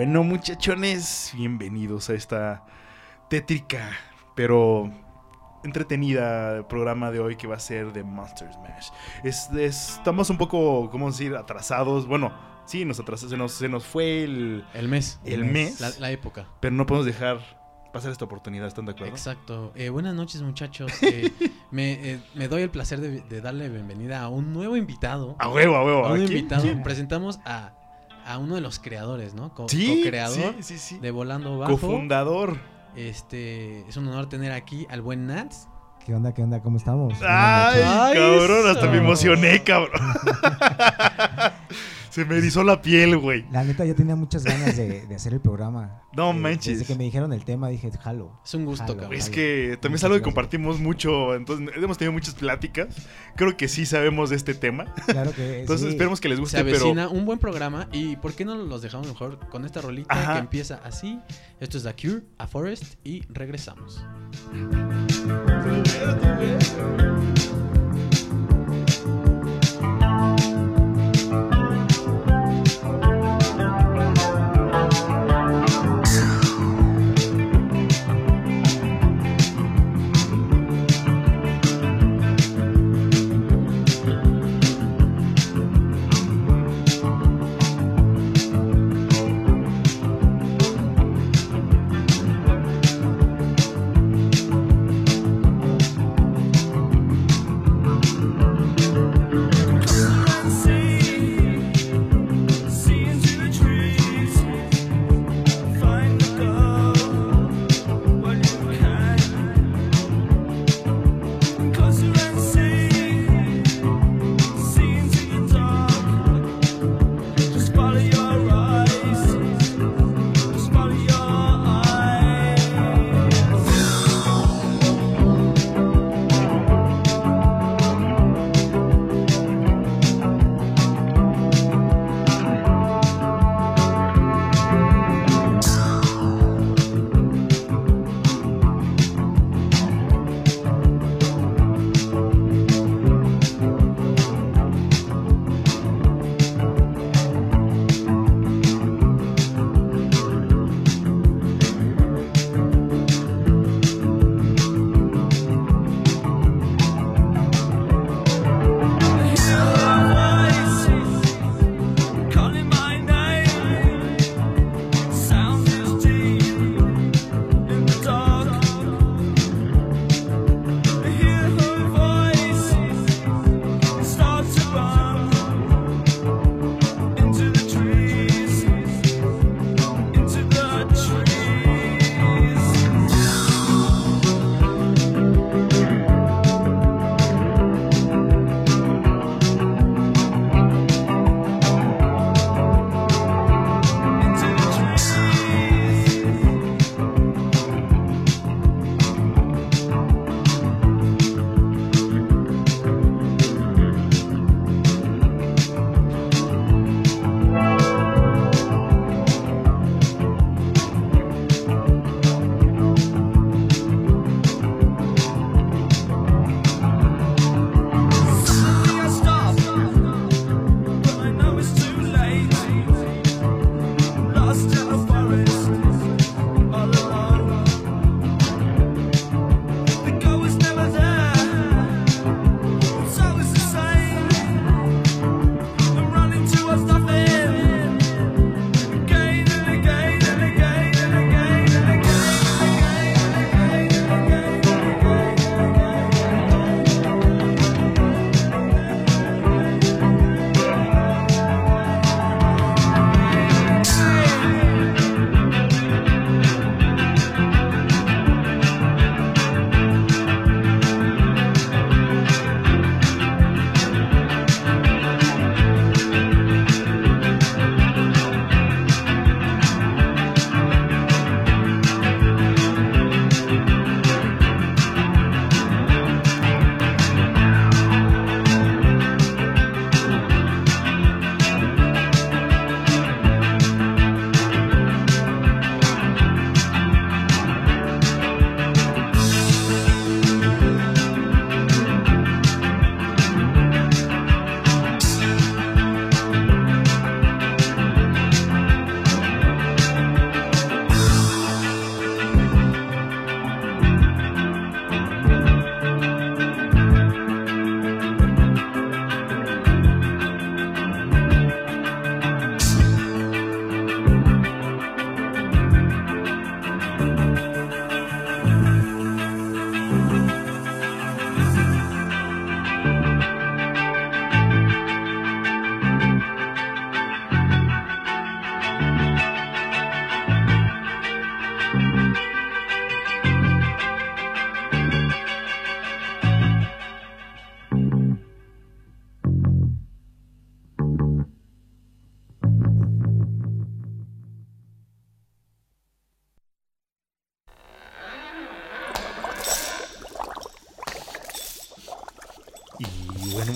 Bueno, muchachones, bienvenidos a esta tétrica, pero entretenida programa de hoy que va a ser de Monster Smash. Es, es- estamos un poco, ¿cómo decir?, atrasados. Bueno, sí, nos atrasamos, se nos, se nos fue el, El mes. el mes, La, la época. pero no podemos dejar pasar esta oportunidad, ¿están de acuerdo? Exacto. Eh, buenas noches, muchachos. Eh, me, eh, me doy el placer de, de darle bienvenida a un nuevo invitado. A huevo, a huevo. A un ¿a quién? invitado. ¿Quién? Presentamos a, a uno de los creadores, ¿no? Co- Sí, co-creador sí, sí, sí. de Volando Bajo. Cofundador. Este, es un honor tener aquí al buen Nats. ¿Qué onda? ¿Qué onda? ¿Cómo estamos? Ay, cabrón, hasta me emocioné, cabrón. Se me erizó la piel, güey. La neta, yo tenía muchas ganas de, de hacer el programa. No Eh, manches. Desde que me dijeron el tema dije, jalo. Es un gusto, Jalo. cabrón. Es que también es algo que compartimos mucho, entonces hemos tenido muchas pláticas. Creo que sí sabemos de este tema. Claro que Entonces sí. esperemos que les Se guste, avecina pero un buen programa y ¿por qué no los dejamos mejor con esta rolita Ajá. que empieza así? Esto es The Cure, A Forest y regresamos.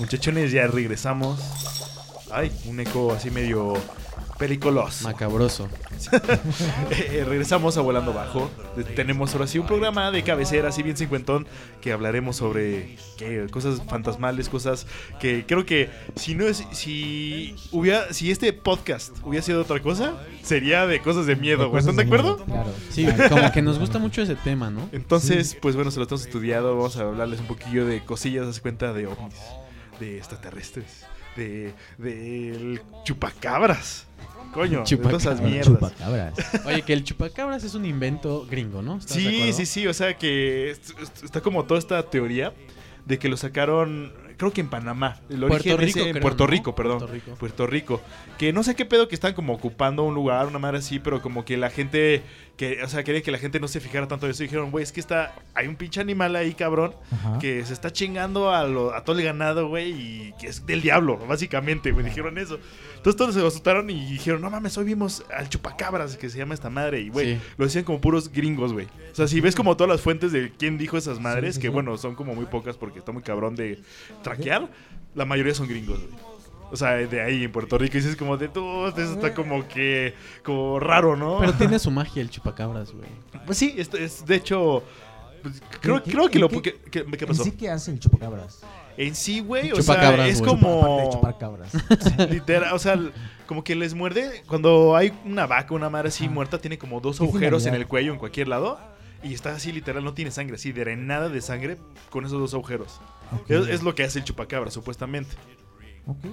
Muchachones, ya regresamos. Ay, un eco así medio peliculoso. Macabroso. Eh, regresamos a Volando Bajo. Eh, Tenemos ahora sí un programa de cabecera, así bien cincuentón, que hablaremos sobre ¿qué? cosas fantasmales, cosas que creo que si no es, si hubiera, si este podcast hubiera sido otra cosa, sería de cosas de miedo, güey. ¿Están de acuerdo? Claro. Sí, como que nos gusta mucho ese tema, ¿no? Entonces, pues bueno, se lo estamos estudiado. Vamos a hablarles un poquillo de cosillas, haz cuenta de ovnis, de extraterrestres, de del chupacabras. Coño, de todas esas Chupacabras. mierdas. Chupacabras. Oye, que el chupacabras es un invento gringo, ¿no? ¿Estás de Sí, sí, sí, o sea que est- est- está como toda esta teoría de que lo sacaron, creo que en Panamá. El Puerto origen Rico, es en creo, Puerto ¿no? Rico, perdón. Puerto Rico. Puerto Rico. Que no sé qué pedo que están como ocupando un lugar, una madre así, pero como que la gente, que, o sea, quería que la gente no se fijara tanto en eso. Y dijeron, güey, es que está, hay un pinche animal ahí, cabrón, Ajá. que se está chingando a, lo- a todo el ganado, güey, y que es del diablo, básicamente, me dijeron eso. Entonces todos se asustaron y dijeron, no mames, hoy vimos al chupacabras, que se llama esta madre, y güey, Sí. lo decían como puros gringos, güey. O sea, si ves como todas las fuentes de quién dijo esas madres, sí, que bueno, son como muy pocas porque está muy cabrón de traquear, la mayoría son gringos, güey. O sea, de ahí en Puerto Rico, y dices como de todo, eso está como que, como raro, ¿no? Pero tiene su magia el chupacabras, güey. Pues sí, esto es, de hecho, pues, creo, ¿Qué- creo que lo... qué- ¿Qué, qué- qué ¿En pasó? sí qué hace el chupacabras? En sí, güey, o Chupacabras, sea, es de como... chupar cabras. Literal, o sea, como que les muerde. Cuando hay una vaca, una madre así Ajá. muerta, tiene como dos ¿Qué agujeros en el cuello, en cualquier lado. Y está así, literal, no tiene sangre, así, drenada de sangre con esos dos agujeros. Es, es lo que hace el chupacabra, supuestamente. Ok.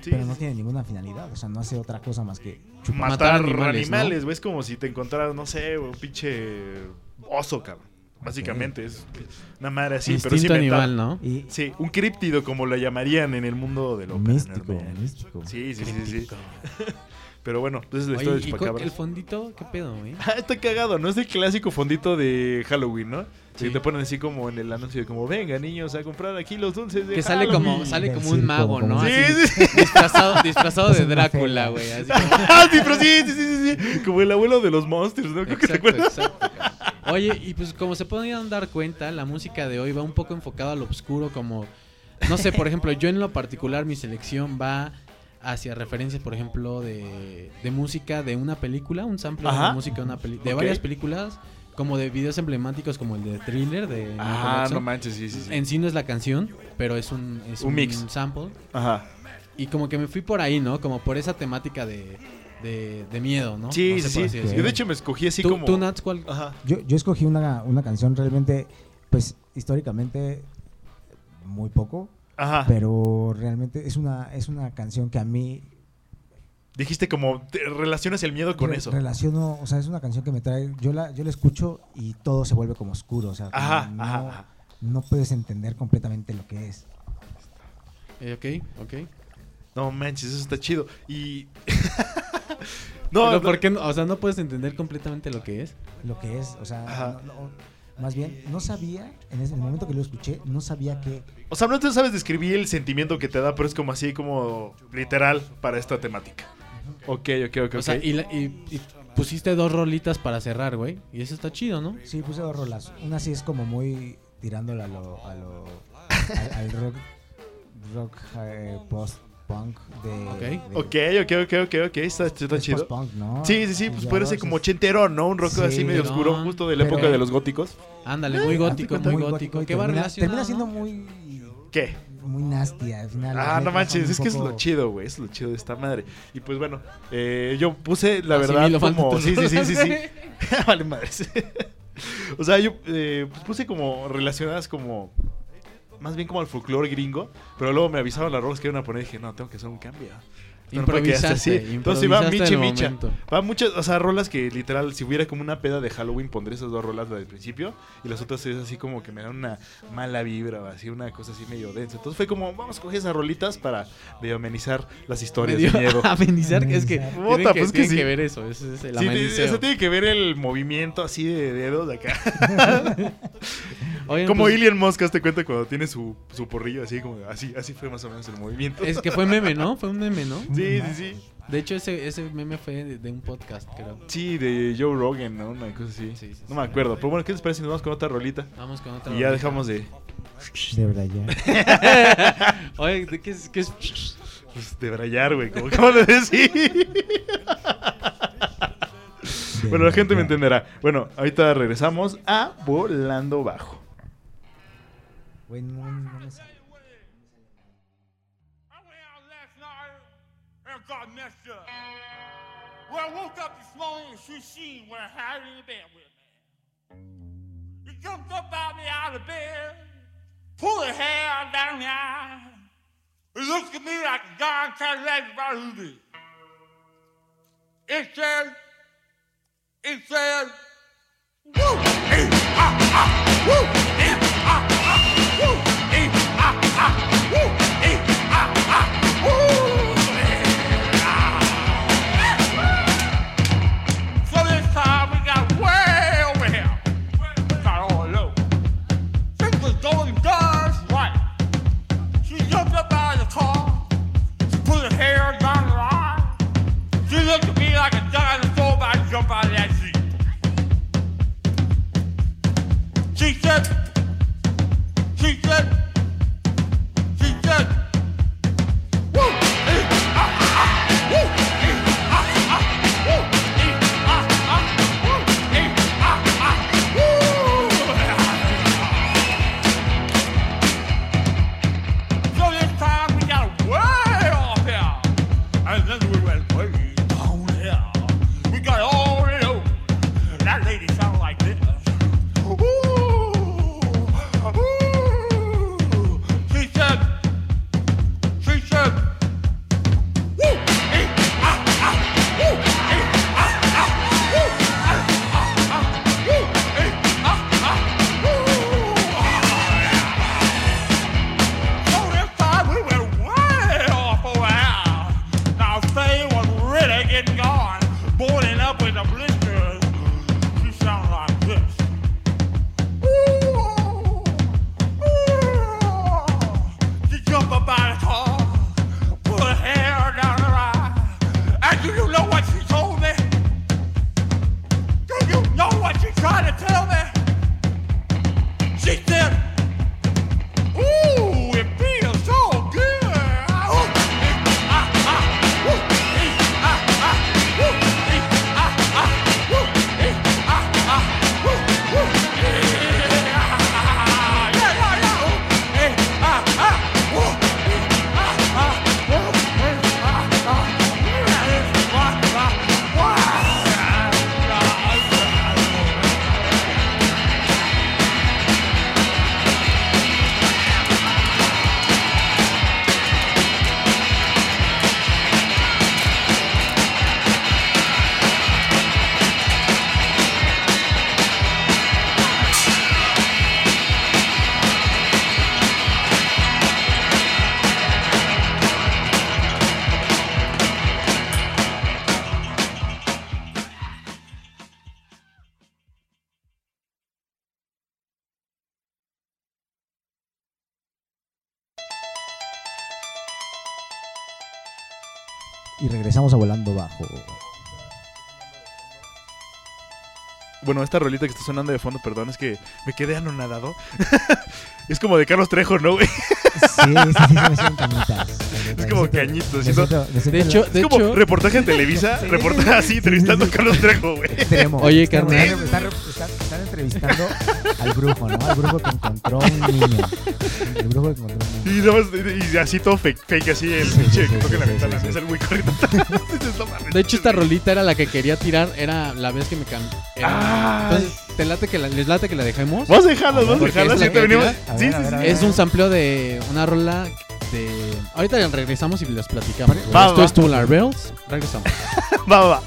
Sí, Pero no tiene ninguna finalidad. O sea, no hace otra cosa más que chupar. matar, matar animales, animales, ¿no? güey. Es como si te encontraras, no sé, un pinche oso, cabrón. Básicamente, es una madre así, pero sí Instinto animal, ¿no? Y Sí, un críptido, como lo llamarían en el mundo de lo místico, paranormal. místico. Sí, sí, sí, sí, sí. Pero bueno, entonces la historia del ¿y el fondito? ¿Qué pedo, güey? Ah, está cagado, ¿no? Es el clásico fondito de Halloween, ¿no? Sí. Que te ponen así como en el anuncio de como, venga niños a comprar aquí los dulces de Que sale como, Halloween". sale como un mago, ¿no? Sí, Así, sí, sí. Disfrazado, disfrazado de Es una Drácula, güey. Así como... Ah, sí, pero sí, sí, sí. Como el abuelo de los monsters, ¿no? Creo que te Exacto, exacto. Oye, y pues como se podrían dar cuenta, la música de hoy va un poco enfocada al oscuro, como, no sé, por ejemplo, yo en lo particular, mi selección va hacia referencias, por ejemplo, de, de música de una película, un sample Ajá. de música de, una peli- de varias películas, como de videos emblemáticos como el de Thriller de Michael Ah, Jackson. no manches, sí, sí, sí. En sí no es la canción, pero es un, es Un mix. sample. Ajá. Y como que me fui por ahí, ¿no? Como por esa temática de, de, de miedo, ¿no? Sí, No sé sí, sí. Yo de hecho me escogí así ¿Tú, como... tú, Nats, cuál? Ajá. Yo, yo escogí una, una canción realmente, pues históricamente muy poco, Ajá. pero realmente es una, es una canción que a mí Dijiste como, te relacionas el miedo con re- eso. relaciono, o sea, es una canción que me trae, yo la, yo la escucho y todo se vuelve como oscuro, o sea, Ajá, no, ajá, ajá. no puedes entender completamente lo que es. Eh, ok, ok. No manches, eso está chido. Y... no, Pero no, ¿por qué no? O sea, no puedes entender completamente lo que es. Lo que es, o sea, no- no- más bien, no sabía, en ese- en el momento que lo escuché, no sabía que O sea, no te sabes describir el sentimiento que te da, pero es como así, como literal para esta temática. Ok, ok, ok, O sea, y, la- y- y pusiste dos rolitas para cerrar, güey. Y eso está chido, ¿no? Sí, puse dos rolas. Una sí es como muy tirándola a lo. A lo al, al rock. Rock eh, post-punk de. Ok. de- Ok, ok, ok, ok, ok, está, está es chido. post-punk, ¿no? Sí, sí, sí, pues ser como ochentero, ¿no? Un rock Sí. así medio oscuro, No, justo de la pero- época de los góticos. Ándale, muy gótico, muy gótico. ¿Qué va termina, relacionado? termina siendo no? muy. ¿Qué? Muy nasty al final. Ah, no manches, es que es lo chido, güey, es lo chido de esta madre. Y pues bueno, eh, yo puse, la Así verdad, como... Sí, sí, sí, sí, sí. rolas. vale, madres. o sea, yo eh, pues puse como relacionadas como... Más bien como al folclore gringo, pero luego me avisaron las rolas que iban a poner y dije, no, tengo que hacer un cambio. Improvisaste, Entonces va Michi Micha. momento. Va muchas, o sea, rolas que literal, si hubiera como una peda de Halloween, pondré esas dos rolas del principio. Y las otras es así como que me dan una mala vibra, o así una cosa así medio densa. Entonces fue como, vamos a coger esas rolitas para medio amenizar las historias Medio- de miedo. Amenizar, que es que Puta, que, pues que sí. que ver eso. Ese es el Sí, ameniceo. eso tiene que ver el movimiento así de dedos de acá. Oigan, como pues, Ilian Moscas te cuenta cuando tiene su, su porrillo así, como así, así fue más o menos el movimiento. Es que fue meme, ¿no? Fue un meme, ¿no? Sí, sí, sí. De hecho, ese, ese meme fue de, de un podcast, creo. Sí, de Joe Rogan, ¿no? Una cosa así. Sí, sí, no sí. me acuerdo. Pero bueno, ¿qué les parece si nos vamos con otra rolita? Vamos con otra. Y ya rolita. dejamos de, De verdad, Oye, ¿de qué es? ¿Qué es? Pues de brayar, güey, como acabo de decir. bueno, la gente me entenderá. Bueno, ahorita regresamos a Volando Bajo. Güey, she seen I had in the bed with me. He jumped up out me out of bed, pulled her hair down the eye. He looked at me like a darn Cadillac about who. It said, it said, woo, ah, ah, regresamos a volando bajo. Bueno, esta rolita que está sonando de fondo, perdón, es que me quedé anonadado. es como de Carlos Trejo, ¿no, güey? Sí, sí, sí, sí, me. Es como cañito, ¿sí, no? De hecho, Es de como hecho, reportaje en Televisa, Sí. reportaje así, entrevistando a Carlos Trejo, güey. Oye, carnal. Están, están- están entrevistando al brujo, ¿no? Al brujo que encontró un niño. El brujo que encontró un Y, niño. nada más- y así todo fake, fake así el Sí, pinche sí, que toca la sí, ventana. sí, Es el muy mames. de hecho esta rolita era la que quería tirar, era la vez que me cambié. Ah. Entonces, ¿te late que la, ¿les late que la dejemos? Vamos a dejarlas, vamos a Porque dejarlas. es Sí, ver, sí, ver. Es un sampleo de una rola de... Ahorita regresamos y les platicamos. Va, Esto va. es Tubular Bells. Regresamos. Va, va,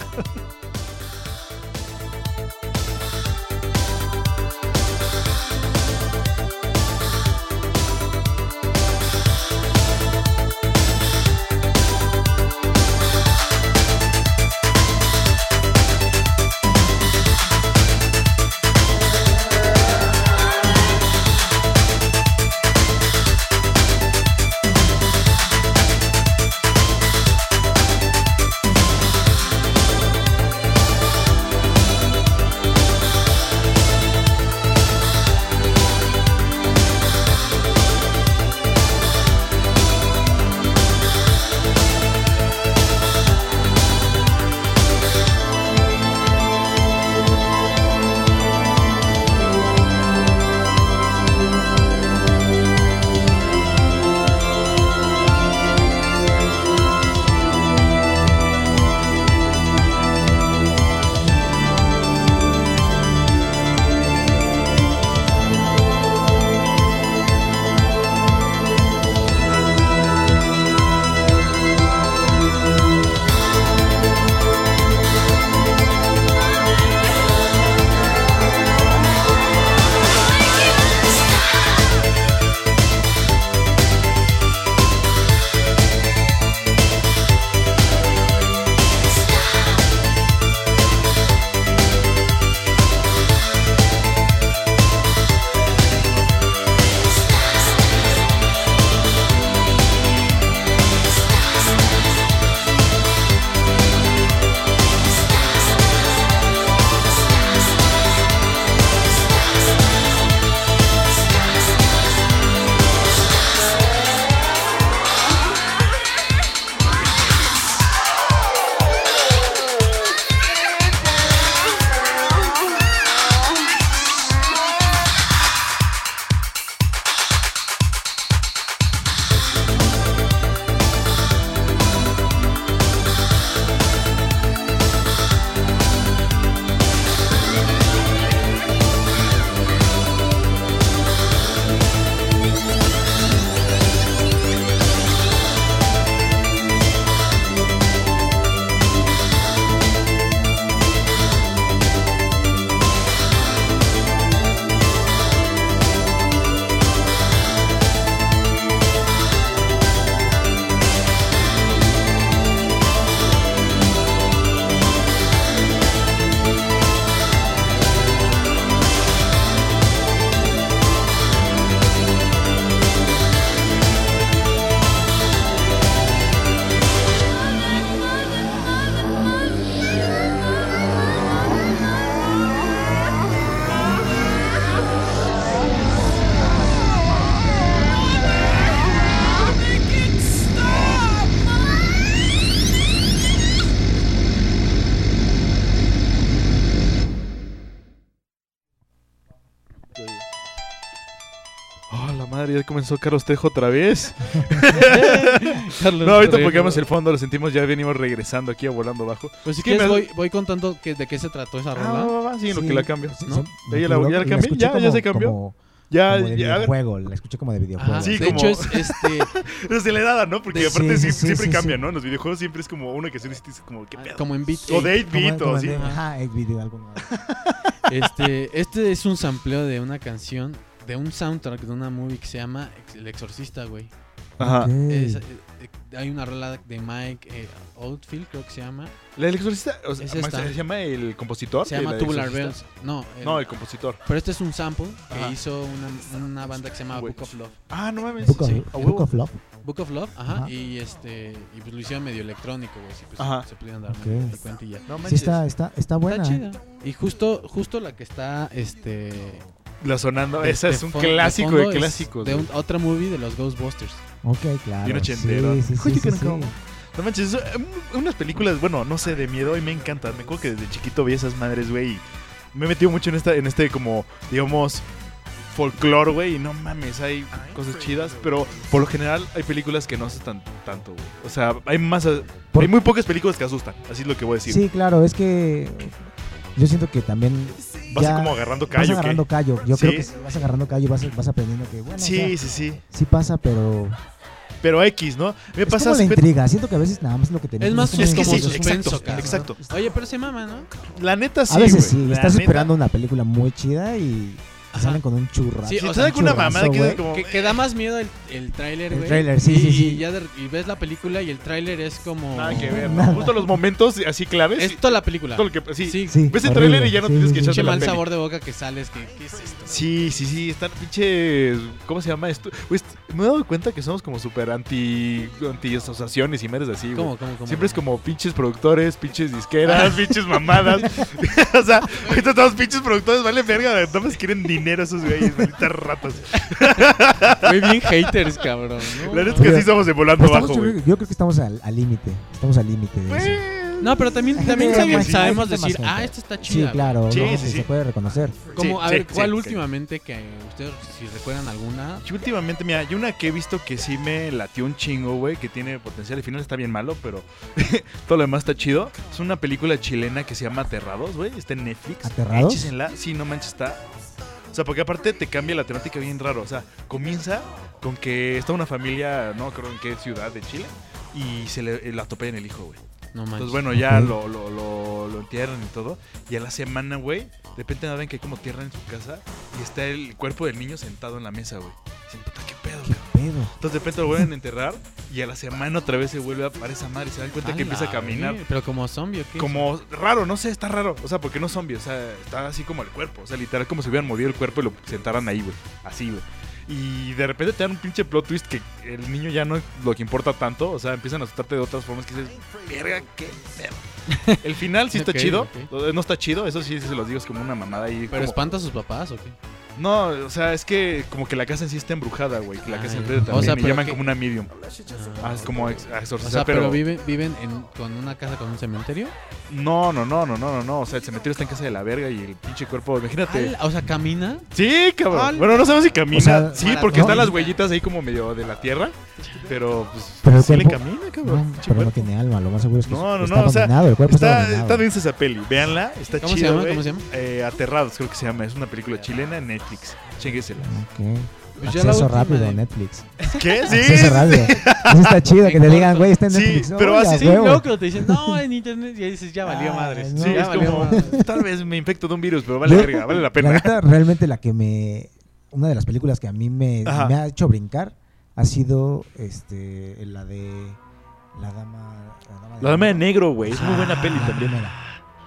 comenzó Carlos Trejo otra vez. Carlos No, ahorita Trejo. porque el fondo, lo sentimos, ya venimos regresando aquí a volando bajo. Pues si ¿Qué quieres me- voy, voy contando que, de qué se trató esa Ah, rola. va, va, sí, en lo Sí, que la cambio. sí, ¿no? sí, Ya la- ya la la cambié, escuché ya- ya como- se cambió. Como, Ya, como de ya. videojuego, la escuché como de videojuego. Ajá, Sí, de como- hecho es este Es acelerada, ¿no? Porque Sí, aparte sí, sí, siempre sí, cambia, sí. ¿no? En los videojuegos siempre es como una que se dice como, ¿qué pedo? como en beat. O de 8 Como- bit como o así. de- Ajá, 8 video, algo más. Este, este es un sampleo de una canción de un soundtrack de una movie que se llama El Exorcista, güey. Ajá. Es, eh, eh, hay una rola de Mike eh, Oldfield, creo que se llama. La del exorcista, o sea, Es esta. ¿se llama el compositor? Se llama Tubular? Bells. No, el- No, el compositor. pero este es un sample que Ajá. hizo una, una banda que se llama. Book of Love. Ah, no mames. Book of, sí, Book of Love. Book of Love, ajá, Ajá. y este y pues lo hicieron medio electrónico, güey, sí, pues Ajá. se pudieron dar Ok. medio cuenta y ya. No Sí, está, está, está buena. Está ¿eh? chida. Y justo justo la que está este La sonando, de- esa de es un de clásico de clásicos. De un- otra movie de los Ghostbusters. Ok, claro. Bien ochentero. Sí, sí, sí, Oye, sí, que sí. no- No manches, eso, um, unas películas, bueno, no sé, de miedo y me encantan. Me acuerdo que desde chiquito vi esas madres, güey, y me he metido mucho en esta, en este como, digamos, folclore, güey, y no mames, hay cosas chidas, pero por lo general hay películas que no asustan tanto, güey. O sea, hay más, hay muy pocas películas que asustan, así es lo que voy a decir. Sí, claro, es que yo siento que también Vas ya como agarrando vas callo, agarrando ¿qué? callo. Yo Sí. creo que vas agarrando callo, vas, vas aprendiendo que, bueno, o Sí, sea, sí, sí. sí pasa, pero Pero X, ¿no? Me es pasa como la intriga. Siento que a veces nada más lo que tenemos. Es más Es que como sí, suspenso, exacto, exacto. Oye, pero se mama, ¿no? La neta sí, a veces güey, sí, la estás neta. esperando una película muy chida y Ajá. salen con un churrasco. Sí, o sea, alguna mamada que como... Que, que da más miedo el, el tráiler, El güey. tráiler, sí, y, sí, sí. Y, ya de- y ves la película y el tráiler es como... Nada que ver, ¿no? Nada. Justo los momentos así claves. Es toda la película. todo lo que, sí, Sí, Sí, Ves el tráiler y ya no Sí, tienes sí, que echarte Pinche la mal peli. sabor de boca que sales. Que, ¿Qué es esto? Sí, sí, sí, están pinches. ¿Cómo se llama esto? Est- me he dado cuenta que somos como súper anti, anti asociaciones y meres así, güey. ¿Cómo, cómo, cómo? Siempre es como pinches productores, pinches disqueras, pinches mamadas. o sea, ahorita todos pinches productores, vale verga, nada más quieren dinero esos güeyes, malditas ratas. Muy bien haters, cabrón. ¿no? La neta es que Mira, así somos de volando Pues estamos- bajo, yo, güey. creo- yo creo que estamos al al límite. Estamos al límite de eso. No, pero también, también sabemos, decir, ah, esta está Sí, chida. claro. Sí, no, sí, se- sí. Se puede reconocer. Como, Sí, a sí, ver, ¿cuál sí, últimamente que ustedes, si recuerdan alguna? Yo últimamente, mira, hay una que he visto que sí me latió un chingo, güey, que tiene potencial. El final está bien malo, pero todo lo demás está chido. Es una película chilena que se llama Aterrados, güey. Está en Netflix. ¿Aterrados? Échenla. Sí, no manches, está. O sea, porque aparte te cambia la temática bien raro. O sea, comienza con que está una familia, no creo en qué ciudad de Chile, y se le la atropellan el hijo, güey. No. Entonces, bueno, ya lo, lo, lo, lo entierran y todo. Y a la semana, güey, de repente ven que hay como tierra en su casa y está el cuerpo del niño sentado en la mesa, güey. Dicen, puta, qué pedo, ¿Qué cabrón. Pedo? Entonces de repente lo vuelven a enterrar y a la semana otra vez se vuelve a parar esa madre y se dan cuenta que empieza a caminar. Pero como zombie, ¿o qué? Como raro, no sé, está raro. O sea, porque no zombie, o sea, está así como el cuerpo. O sea, literal como si hubieran movido el cuerpo y lo sentaran ahí, güey. Así, güey. Y de repente te dan un pinche plot twist que el niño ya no es lo que importa tanto. O sea, empiezan a asustarte de otras formas que dices, verga, qué pedo. El final sí está chido. No está chido, eso sí se los digo, es como una mamada ahí. ¿Pero como- espanta a sus papás o qué? No, o sea, es que como que la casa en sí está embrujada, güey. La casa ya. enfrente O también. sea, y pero llaman que- como una medium. Ah. Ah, es como ex- a O exorcizar, sea, pero, pero... viven, viven en, con una casa con un cementerio. No, no, no, no, no, no, no. O sea, el cementerio está en casa de la verga y el pinche cuerpo, imagínate. Ala, O sea, camina. Sí, cabrón. Al- Bueno, no sabemos si camina. O sea, sí, porque están las huellitas ahí como medio de la tierra. Pero, pues, Pero el sí le cuerpo- camina, No, cabrón. pinche pero no cuerpo. tiene alma, lo más seguro es que No, no, está no, o sea, dominado, el cuerpo está, Está, dominado. está densa esa peli. Véanla, está ¿Cómo se llama? güey. ¿Cómo se llama? Eh, Aterrados, creo que se llama. Es una película chilena en Netflix. Chéguesela. Ok. Pues la Acceso rápido de- Netflix. ¿Qué? Sí. Acceso rápido. Eso está chido, que te digan, güey, está en Sí, Netflix. pero Oye, así- a Sí, huevo. luego que te dicen, no, en internet, y ahí dices, ya valió madres. no. Sí, ya es valió como, madres. tal vez me infecto de un virus, pero vale verga, vale la La pena. neta, realmente la que me. Una de las películas que a mí me, ha hecho brincar ha sido este la de. La dama. La dama de negro, güey, es muy buena Ah, peli la también. primera.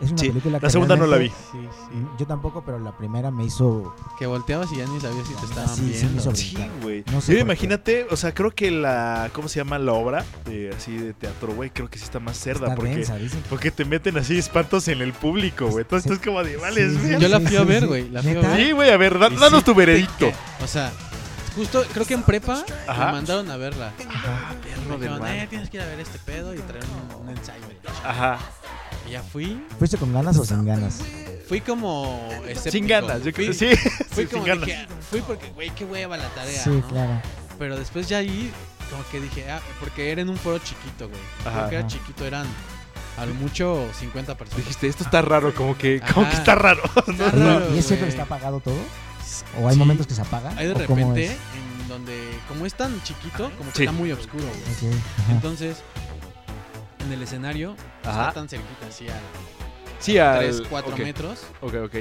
Es una Sí, película la que segunda no la vi. realmente- Sí, sí. Yo tampoco, pero la primera me hizo. Que volteabas y ya ni sabías si te estaban Sí, sí, me viendo. Sí, güey. No sé imagínate, o sea, creo que la, ¿cómo se llama la obra? De, así de teatro, güey, creo que sí está más cerda. Está porque, densa, dicen. porque te meten así espantos en el público, güey. Entonces Sí. es como de, vale, Sí, sí, Yo la sí, fui a ver, sí. güey, la fui a ver. Sí, güey, a ver, danos sí tu veredicto. que- O sea, justo creo que en prepa Ajá. me mandaron a verla. Ah, Me perro del dijeron, eh, tienes que ir a ver este pedo y traer un, un ensayo. Ajá. Ya fui, ¿Fuiste con ganas o sin ganas? fui como escéptico. Sin ganas, yo creo Fui- que sí. Fui sí, como sin ganas. dije, fui porque, güey, qué hueva la tarea, Sí, ¿no? claro. Pero después ya ahí, como que dije, ah, porque era en un foro chiquito, güey. Creo que era chiquito, eran a lo mucho 50 personas. Dijiste, esto está raro, como que, como que está raro. Está Oye, raro, ¿Y es que está apagado todo? ¿O hay Sí. momentos que se apaga? Hay de ¿O cómo repente en donde, como es tan chiquito, como que Sí. está muy oscuro, güey. Ok, ajá. Entonces, en el escenario, Ajá. está tan cerquita, así a Sí, al... 3, 4 ok, metros. Ok, ok.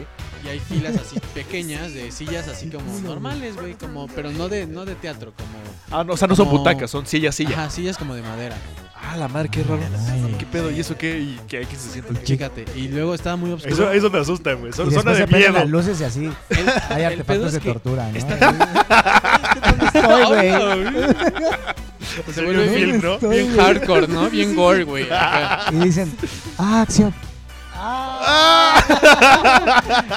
Y hay filas así pequeñas de sillas así como normales, güey, como, pero no de, no de teatro, como... Ah, no, o sea, no son butacas, son sillas, sillas. Ajá, sillas como de madera. Ah, la madre, qué raro. Ay. ¿Qué pedo? ¿Y eso qué? ¿Y qué, qué se siente? Fíjate. Y luego estaba muy oscuro. Eso, eso me asusta, güey. Son zona de miedo. las luces y así. El- Hay artefactos de que tortura, ¿no? está- estoy, güey? Se Se vuelve bien, ¿no? estoy, bien hardcore, ¿no? Bien gore, güey. acá. Y dicen, ah, acción. Ah.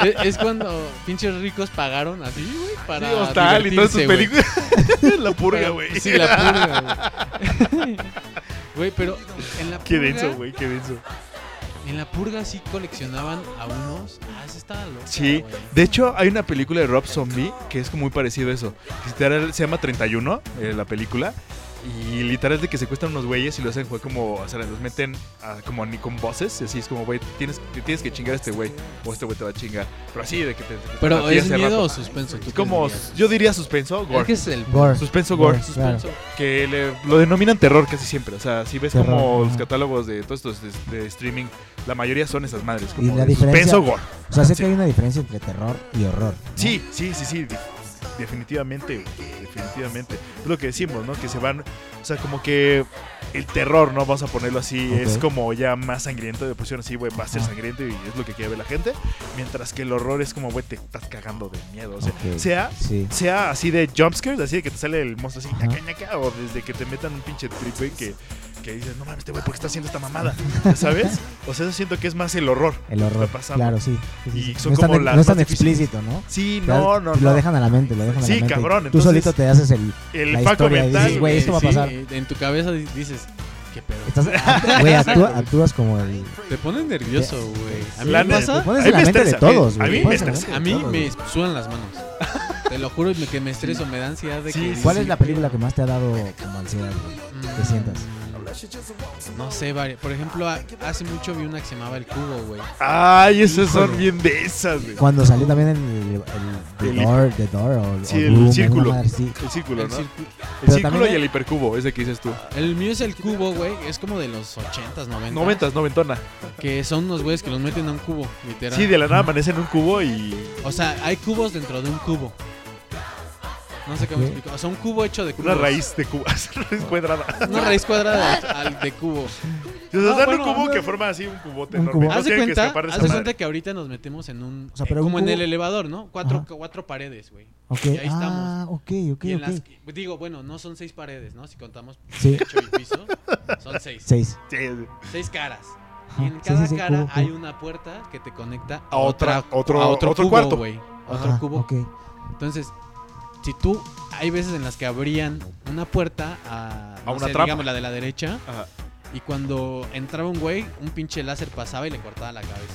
Es, es cuando pinches ricos pagaron así, güey, para Sí, hostal y todas sus películas. la purga, güey. Sí, la purga, güey. Güey, pero en la purga... Qué denso, güey, qué denso. En la purga sí coleccionaban a unos... Ah, esa estaba loca, Sí, de hecho hay una película de Rob Zombie que es como muy parecido a eso. Se llama 31, eh, la película. Y literal es de que secuestran unos güeyes y lo hacen fue como, o sea, los meten a- como ni con voces. Y así es como, güey, tienes, tienes que chingar a este güey. O este güey te va a chingar. Pero así de que te... te- Pero ¿es miedo rato. o suspenso? ¿Tú Es qué como, dirías? yo diría suspenso, gore. que es el Gore. Suspenso gore. Gore, claro. suspenso. Que le- lo denominan terror casi siempre. O sea, si ves Terror, como los ajá. catálogos de todos estos de, de streaming, la mayoría son esas madres. Y Como la de diferencia- suspenso gore. O sea, sé Sí. que hay una diferencia entre terror y horror. ¿no? Sí, sí, sí, sí. De- Definitivamente, definitivamente. Es lo que decimos, ¿no? Que se van, o sea, como que el terror, ¿no? Vamos a ponerlo así, es como ya más sangriento, de pusieron así, güey, va a ser sangriento y es lo que quiere ver la gente. Mientras que el horror es como, güey, te estás cagando de miedo. O sea, sea, Sí. sea así de jumpscares, así de que te sale el monstruo así, ñaca, ñaca, o desde que te metan un pinche trip, güey, que, que dices, no mames, este güey, ¿por qué está haciendo esta mamada? ¿Ya ¿Sabes? O sea, eso siento que es más el horror. El horror. Claro, sí. Sí, sí, Y sí. son no, es tan, como las no es tan explícito, ¿no? Sí, Ya no, no, Lo no. dejan a la mente, lo dejan a Sí, la mente. cabrón, Tú solito te haces el. El la faco historia y mental, dices, güey, esto va a Sí, pasar. En tu cabeza di- dices, ¿qué pedo? Estás, act- güey, actúa- actúas como el. Te pones nervioso, güey. A mí La me neta, pasa... Te pones A mí en la me mente de todos, a güey. mí Te me estresa. A mí todos, me sudan las manos. Te lo juro que me estreso, me da ansiedad de Sí, que... sí, ¿Cuál sí. es la película que más te ha dado como ansiedad, güey? Mm, Que sientas. No sé, por ejemplo, hace mucho vi una que se llamaba El Cubo, güey. Ay, esas son bien de esas, güey. Cuando salió también el, el, el El Door, The Door o, Sí, o el círculo. madre. El círculo, El, ¿no? circu- El círculo y el hipercubo, ese que dices tú. el mío es El Cubo, güey. Es como de los 80s, 90s. Noventas, noventona. Que son unos güeyes que los meten a un cubo, literal. Sí, de la nada amanece en un cubo y. O sea, hay cubos dentro de un cubo. No sé cómo explico. O sea, un cubo hecho de cubos. Una raíz de cubo. raíz cuadrada. Una raíz cuadrada al de cubo. O sea, dan bueno, un cubo no. que forma así un cubote Un enorme. cubo. No haz de que cuenta, de haz de cuenta que ahorita nos metemos en un. O sea, pero un como en el elevador, ¿no? Cuatro, Ajá. cuatro paredes, güey. Ok. Y ahí estamos. Ah, ok, ok, y en ok. las. Digo, bueno, no son seis paredes, ¿no? Si contamos Sí, techo y piso, son seis. seis. Sí, sí. Seis caras. Y en Sí, cada sí, sí, cara cubo, hay cubo. una puerta que te conecta a, A otra- otra, otro- a otro, otro cubo, cuarto. güey. Otro Ajá, cubo. Ok. Entonces, si tú. Hay veces en las que abrían una puerta a. A no una sé, trampa. digamos la de la derecha. Ajá. Y cuando entraba un güey, un pinche láser pasaba y le cortaba la cabeza.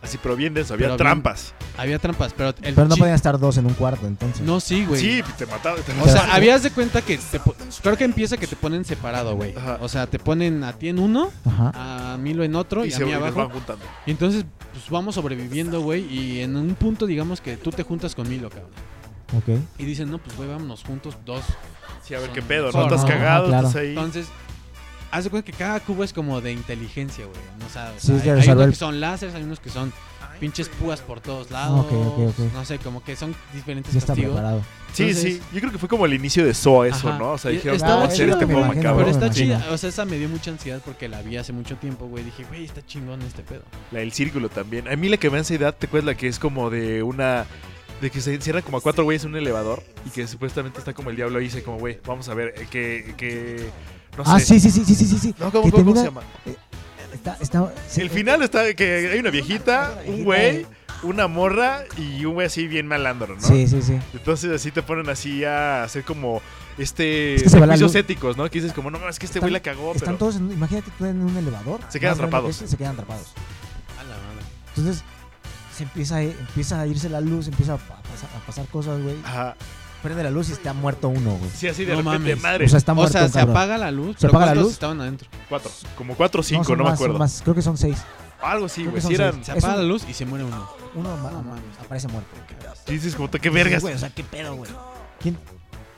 Así, pero bien denso. Había Pero bien- trampas. Había trampas, pero el Pero no chi- podían estar dos en un cuarto, entonces. No, sí, güey. Sí, te mataba. Te O sea, habías de cuenta que te po- creo que empieza que te ponen separado, güey. Ajá. O sea, te ponen a ti en uno, Ajá. a Milo en otro y, y a se mí abajo. van juntando. Y entonces, pues vamos sobreviviendo, güey. Y en un punto, digamos que tú te juntas con Milo, cabrón. Ok. Y dicen, no, pues güey, vámonos juntos dos. Sí, a ver Son qué pedo, ¿no? Estás ¿no? cagado, claro. estás ahí. Entonces, haz de cuenta que cada cubo es como de inteligencia, güey. ¿no? O sea, o Sí, sea, hay, unos que son láseres, hay unos que son pinches púas por todos lados. ok, ok, ok. No sé, como que son diferentes Ya está castigos. preparado. Sí, Entonces- sí. Yo creo que fue como el inicio de So eso, Ajá. ¿no? O sea, dijeron, estaba vamos a hacer este me juego macabro. Pero está chida, o sea, esa me dio mucha ansiedad porque la vi hace mucho tiempo, güey. Dije, güey, está chingón este pedo. La del círculo también. A mí la que me da ansiedad, ¿te acuerdas la que es como de una... De que se encierran como a cuatro güeyes en un elevador y que supuestamente está como el diablo ahí dice como, güey, vamos a ver, eh, que... que no Ah, sé. sí, sí, sí, sí, sí, sí, sí. No, ¿cómo, Que cómo- cómo termina- se llama? Está, está, sí, El final está que hay una viejita, un güey, una morra y un güey así bien malandro, ¿no? Sí, sí, sí. Entonces así te ponen así a hacer como este Es que juicios éticos, ¿no? Que dices como, no, es que este güey la cagó, Están pero... todos, en- imagínate tú en un elevador. Se quedan atrapados. se quedan atrapados. A la madre. Entonces, se empieza a, empieza a irse la luz, empieza a, pasar, a pasar cosas, güey. Ajá. Prende la luz y está muerto uno, güey. Sí, así de No repente, mames. madre. O sea, está O muerto sea, un se cabrón. apaga la luz. ¿Se pero apaga la ¿cuántos luz? estaban adentro? Cuatro. Como cuatro o cinco, son no, me más, son acuerdo. más, creo que son seis. Algo así, Creo güey. Si eran... seis. Se Es apaga un- la luz y se muere uno. Uno ma- No ma- mames. aparece muerto. Dices como, ¿qué vergas? Güey, o sea, qué pedo, güey. ¿Quién,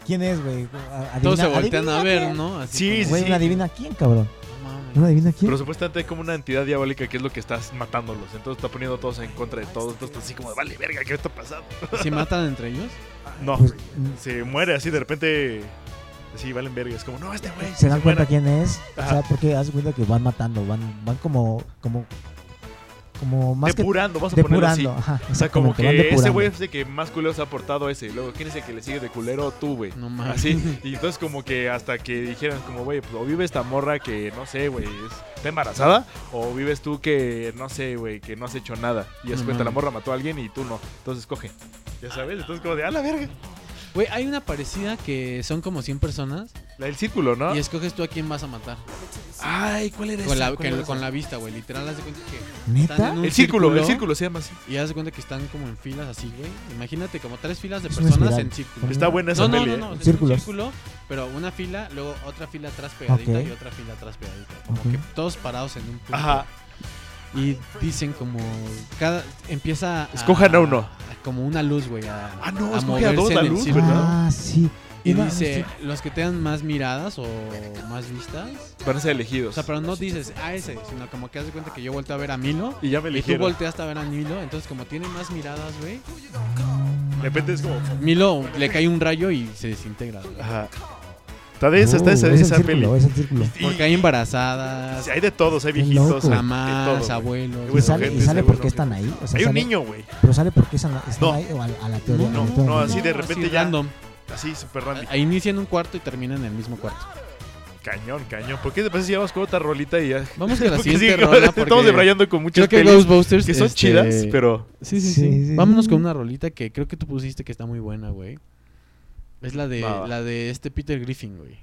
¿Quién es, güey? A- Todos se adivina- voltean a adivina ver, quién. ¿no? Así Sí, como, sí, Güey, sí. una adivina quién, cabrón. No adivina quién. Pero supuestamente hay como una entidad diabólica que es lo que está matándolos. Entonces está poniendo a todos en contra de todos. Entonces así como, vale, verga, ¿qué está pasando? ¿Y ¿Se matan entre ellos? No, Pues, mm, se muere así de repente. Así, valen verga. Es como, no, este güey. se dan cuenta muera". quién es. O sea, porque haz de cuenta que van matando, van, van como, como, como más Depurando, vamos a que ponerlo así. depurando. Ajá, O sea, como que ese güey es el que más culero se ha portado ese. Luego, ¿quién es el que le sigue de culero? Tú, güey. No mames. Así. Y entonces como que hasta que dijeran como, güey, pues o vive esta morra que, no sé, güey, es- está embarazada. O vives tú que, no sé, güey, que no has hecho nada. Y es No cuenta, la morra mató a alguien y tú no. Entonces coge. Ya sabes, entonces como de, a la verga. Güey, hay una parecida que son como 100 personas La del círculo, ¿no? y escoges tú a quién vas a matar. Ay, ¿cuál era Con esa? la, ¿Cuál que- era con esa? la vista, güey. Literal, haz de cuenta que ¿Neta? están en un El círculo, el círculo se llama así. Y haz de cuenta que están como en filas así, güey. Imagínate como tres filas de Es personas en círculo. Está buena esa No, no, peli, no, ¿eh? no, es Círculos. un círculo, pero una fila, luego otra fila atrás pegadita y otra fila atrás pegadita. Como que todos parados en un punto. Ajá. Y dicen como cada empieza a- Escojan a uno. A- como una luz, güey, a, Ah, no, a escoge a dos la en el luz. ¿verdad? Ah, sí. Y dice, sí. los que tengan más miradas o más vistas. Van a ser O elegidos. sea, pero no dices, ah, ese, sino como que haz de cuenta que yo volteo a ver a Milo. y ya me Y tú eligieron. volteaste a ver a Milo, entonces como tiene más miradas, güey. De repente es como... Milo le cae un rayo y se desintegra, güey. Ajá. Está densa, está Uh, esa, es el esa peli. círculo, es el círculo. Y- Porque hay embarazadas, hay de todos, hay viejitos, de mamás, abuelos. Y bueno, sale, y sale ese por bueno, qué están ahí. O sea, Hay un sale- niño, güey. Pero sale porque están, están No. ahí o a, a la teoría. No, a no, no, así de repente así ya- random. Así, super randy. A- Inicia en un cuarto y termina en el mismo cuarto. Cañón, cañón. ¿Por qué después llevamos con otra rolita y ya? Vamos con la Porque siguiente sí, rola Estamos porque debrayando con muchas creo que pelis Ghostbusters que son este, chidas, pero... Sí, sí, Sí, sí. sí, Vámonos con una rolita que creo que tú pusiste que está muy buena, güey. Es la de la de este Peter Griffin, güey.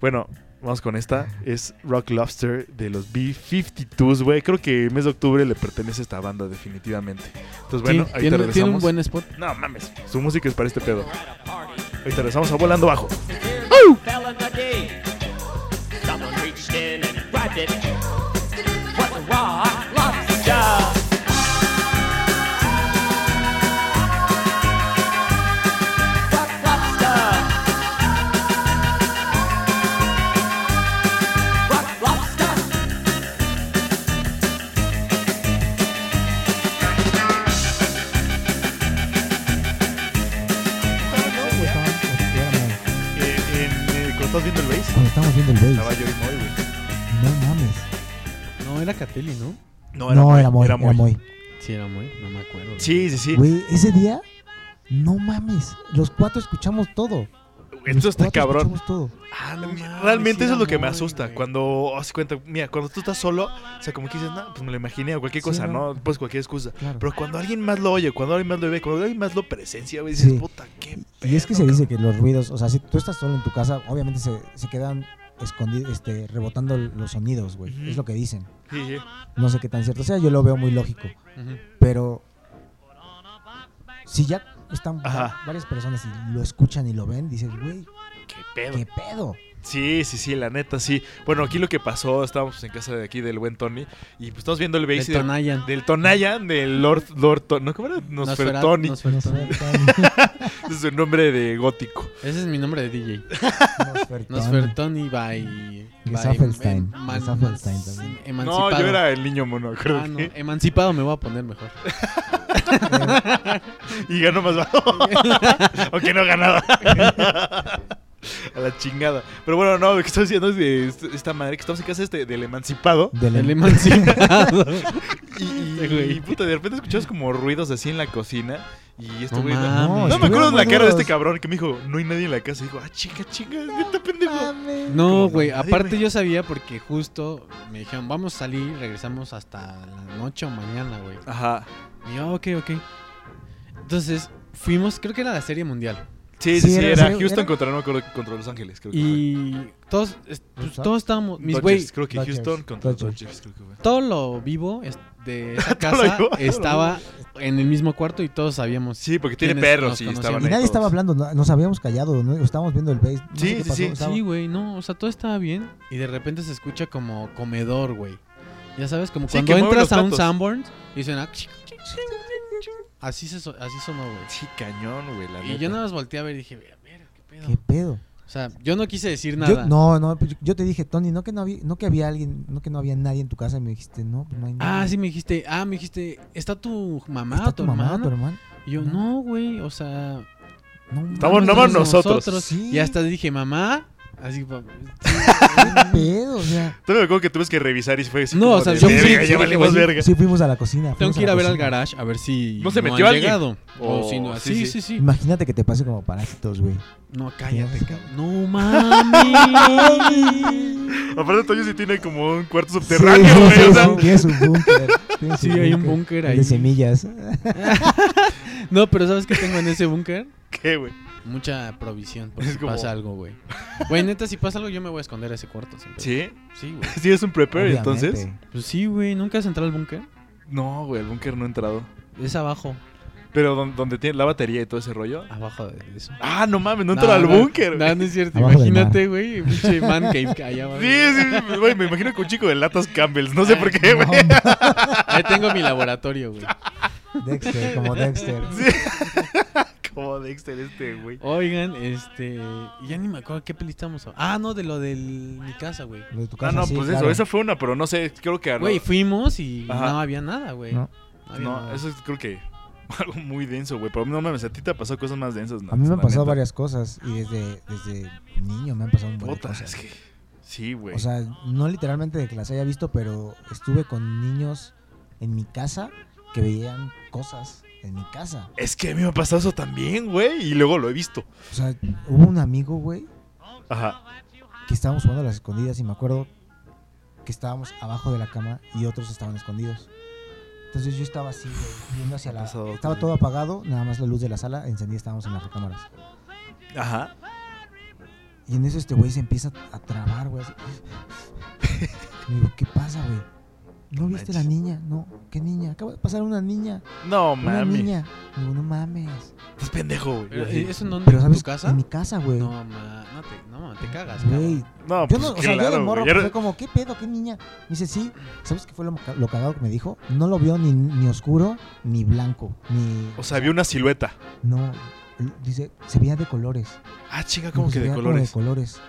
Bueno, vamos con esta. Es Rock Lobster de los B-52s, güey. Creo que el mes de octubre le pertenece a esta banda definitivamente. Entonces, bueno, Sí, ahorita tiene, regresamos. tiene un buen spot. No mames, su música es para este pedo. Ahorita regresamos a Volando Bajo. fell in the day. Someone reached in and grabbed it. What a rock lobster! Estás viendo el bass, Cuando estamos viendo el estaba bass. yo y Moy, güey. No mames. No, era Catelli, ¿no? No, No, era muy, era era muy. Sí, era muy, no me acuerdo. Sí, sí, sí. Güey, ese día, no mames. Los cuatro escuchamos todo. Esto está cabrón. todo. Ah, no Realmente sí eso es lo que me asusta. güey. Cuando, haz cuenta, mira, cuando tú estás solo, o sea, como que dices, no, pues me lo imaginé o cualquier Sí, cosa, ¿no? ¿no? Pues cualquier excusa. Claro. Pero cuando alguien más lo oye, cuando alguien más lo ve, cuando alguien más lo presencia, güey, dices, Sí. puta, qué Y es que pedo, se dice que los ruidos, o sea, si tú estás solo en tu casa, obviamente se, se quedan escondidos, este, rebotando los sonidos, güey. Ujú. Es lo que dicen. Sí, sí. No sé qué tan cierto sea, yo lo veo muy lógico. Ujú. Pero si ya están Ajá. varias personas y lo escuchan y lo ven, dices, güey, Qué pedo. ¿qué pedo? Sí, sí, sí, la neta, sí. Bueno, aquí lo que pasó, estábamos en casa de aquí del buen Tony y pues estamos viendo el y del, Tonayan. del Tonayan, del Lord, Lord Ton- ¿no? ¿Cómo era? Nosfertoni. Nosfertoni. Ese es su nombre de gótico. Ese es mi nombre de DJ. Nosfertoni. Nosfertoni by... by Gesaffelstein. em- Gesaffelstein también. No, Emancipado. yo era el niño mono, creo. Ah, no, que. emancipado me voy a poner mejor. Y ganó más bajo. Aunque no ganaba. A la chingada. Pero bueno, no, lo que estoy diciendo es de est- esta madre que estamos en casa este, del emancipado. Del- El emancipado. Y, y, puta, de repente escuchamos como ruidos así en la cocina. Y este No güey. No, mames. no me acuerdo de la cara de este cabrón que me dijo, no hay nadie en la casa. Y digo, ah, chinga, chinga, neta pendejo. No, güey. Aparte yo sabía porque justo me dijeron, vamos a salir, regresamos hasta la noche o mañana, güey. Ajá. Y yo, ok, ok. Entonces, fuimos, creo que era la serie mundial. Sí, sí, Sí, sí, era- era Houston era- contra, no me acuerdo, contra Los Ángeles, creo que fue. Y todos, es- pues, todos estábamos, mis güey, creo que Dodgers, Houston contra Dodgers. Dodgers, creo que fue. todo lo vivo de esa casa estaba en el mismo cuarto y todos sabíamos. Sí, porque tiene ¿Quiénes perros y conocían? estaban Y nadie estaba todos. hablando, no- nos habíamos callado, ¿no? estábamos viendo el base. no sé Sí, qué sí, pasó, sí. estaba- Sí, güey, no, o sea, todo estaba bien y de repente se escucha como comedor, güey. Ya sabes, como Sí, cuando entras a un. Sanborns y suena así se so- así sonó, güey. Sí, cañón, güey, la Y neta. yo nada más volteé a ver y dije, "Ver, ver, qué pedo." ¿Qué pedo? O sea, yo no quise decir Yo- nada. no, no, pues, yo te dije, Tony, no que no había, no que había alguien, no que no había nadie en tu casa, y me dijiste, no, pues no hay nadie. Ah, sí me dijiste, ah, me dijiste, ¿está tu mamá ¿Está o tu, tu mamá, hermana? tu hermano? Y yo, No. no, güey, o sea, No, Estamos nomás no, nosotros. Sí. Y hasta dije, mamá, así, pa- ¿Qué pedo? O sea, Todavía me acuerdo que tuviste que revisar y fue así No, o sea, yo sí- ya sí, sí, verga. sí fuimos a la cocina. tengo que ir a ver al garage a ver si ¿No se metió han alguien? llegado. O O- si no, sí, sí, sí. sí, sí. Imagínate que te pase como parásitos, güey. No, cállate, Sí. cabrón. No mami. Aparte, Toño sí tiene como un cuarto Sí, subterráneo, sí, güey. sí, sea, sí, tiene su búnker. Sí, hay un búnker ahí. De semillas. No, pero ¿sabes qué tengo en ese búnker? ¿Qué, güey? Mucha provisión por Es si como- pasa algo, güey. Güey, neta, si pasa algo yo me voy a esconder a ese cuarto siempre. ¿Sí? Sí, güey. ¿Sí es un prepper, Obviamente. entonces? Pues sí, güey, ¿nunca has entrado al búnker? No, güey, el búnker no ha entrado. Es abajo, Pero don- donde tiene la batería y todo ese rollo. abajo de eso. Ah, no mames, no entró al no, búnker. No, no es cierto. Abajo Imagínate, güey, un pinche man cave allá abajo. Sí, sí, güey, me imagino que un chico de latas Campbells, no sé por qué, güey. No, Ahí tengo mi laboratorio, güey. Dexter, como Dexter. Como Dexter este, güey. Oigan, este. Ya ni me acuerdo qué peli estamos hablando. Ah, no, de lo de mi casa, güey. Lo de tu Ah, casa, no, sí, pues claro. eso, esa fue una, pero no sé, creo que... Güey, fuimos y Ajá. no había nada, güey. No. No, había No, nada. eso es creo que algo muy denso, güey. Pero no mames, a ti te pasó cosas más densas, ¿no? A mí me han pasado neta. varias cosas y desde, desde niño me han pasado un montón cosas. es que... Sí, güey. O sea, no literalmente de que las haya visto, pero estuve con niños en mi casa que veían cosas en mi casa. Es que a mí me ha pasado eso también, güey. Y luego lo he visto. O sea, hubo un amigo, güey, Ajá. que estábamos jugando a las escondidas y me acuerdo que estábamos abajo de la cama y otros estaban escondidos. Entonces yo estaba así, güey, viendo hacia la... Pasado Estaba todo apagado, nada más la luz de la sala encendida, estábamos en las recámaras. Ajá. Y en eso este güey se empieza a trabar, güey. así. Le digo, ¿qué pasa, güey? ¿No No viste la niña? No, ¿qué niña? Acaba de pasar una niña. No, Una mami. niña. Digo, no mames. Estás pendejo, güey. Pero, Así. ¿eh, ¿Eso en dónde? Pero, ¿En ¿sabes? tu casa? En mi casa, güey. No, ma, no te, no, te cagas, Güey. No, Yo pues no, o sea, yo de morro güey. Ya fue no- como, ¿qué pedo? ¿Qué niña? Me dice, sí. ¿Sabes qué fue lo, ca- lo cagado que me dijo? No lo vio ni, ni oscuro, ni blanco, ni... O sea, vi una silueta. No, dice, se veía de colores. Ah, chinga, como Se que de veía como colores. de colores.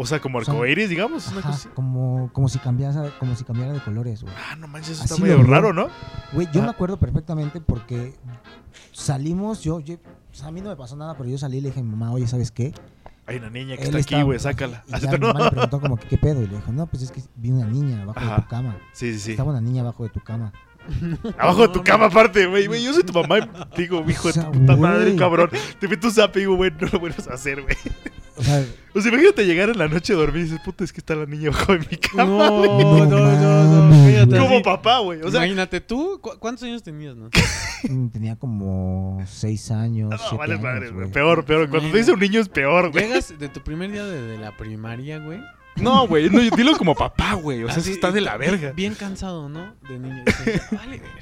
O sea, como arcoíris, digamos. Una Ajá, cosa así. como, como, si cambiase, como si cambiara de colores, güey. Ah, no manches, eso Así está medio raro, ¿no? Güey, yo Ah. me acuerdo perfectamente porque salimos, yo, yo- o sea, a mí no me pasó nada, pero yo salí y le dije a mi mamá, oye, ¿sabes qué? Hay una niña que Él está aquí, güey, sácala. Y ya mi mamá le preguntó como qué pedo y le dijo, no, pues es que vi una niña abajo de Ajá. tu cama. Sí, sí, sí. Estaba una niña abajo de tu cama. Abajo de tu cama, aparte, güey. Güey, yo soy tu mamá y digo, hijo O sea, de tu puta madre, cabrón. Te meto un zap y digo, güey, no lo vuelvas a hacer, güey. O sea, O sea, imagínate llegar en la noche a dormir y dices, puta, es que está la niña abajo de mi cama. No, güey. no, no, no, fíjate. Como así. papá, güey. O sea, Imagínate, ¿tú cu- cuántos años tenías, no? mm, tenía como seis años, no, vale años, madre, güey. güey. Peor, peor. Cuando te dice un niño es peor, güey. Llegas de tu primer día de, de la primaria, güey. No, güey. No, dilo como papá, güey. O sea, Así, eso está de la verga. Bien cansado, ¿no? De niño. Dices, vale, verga.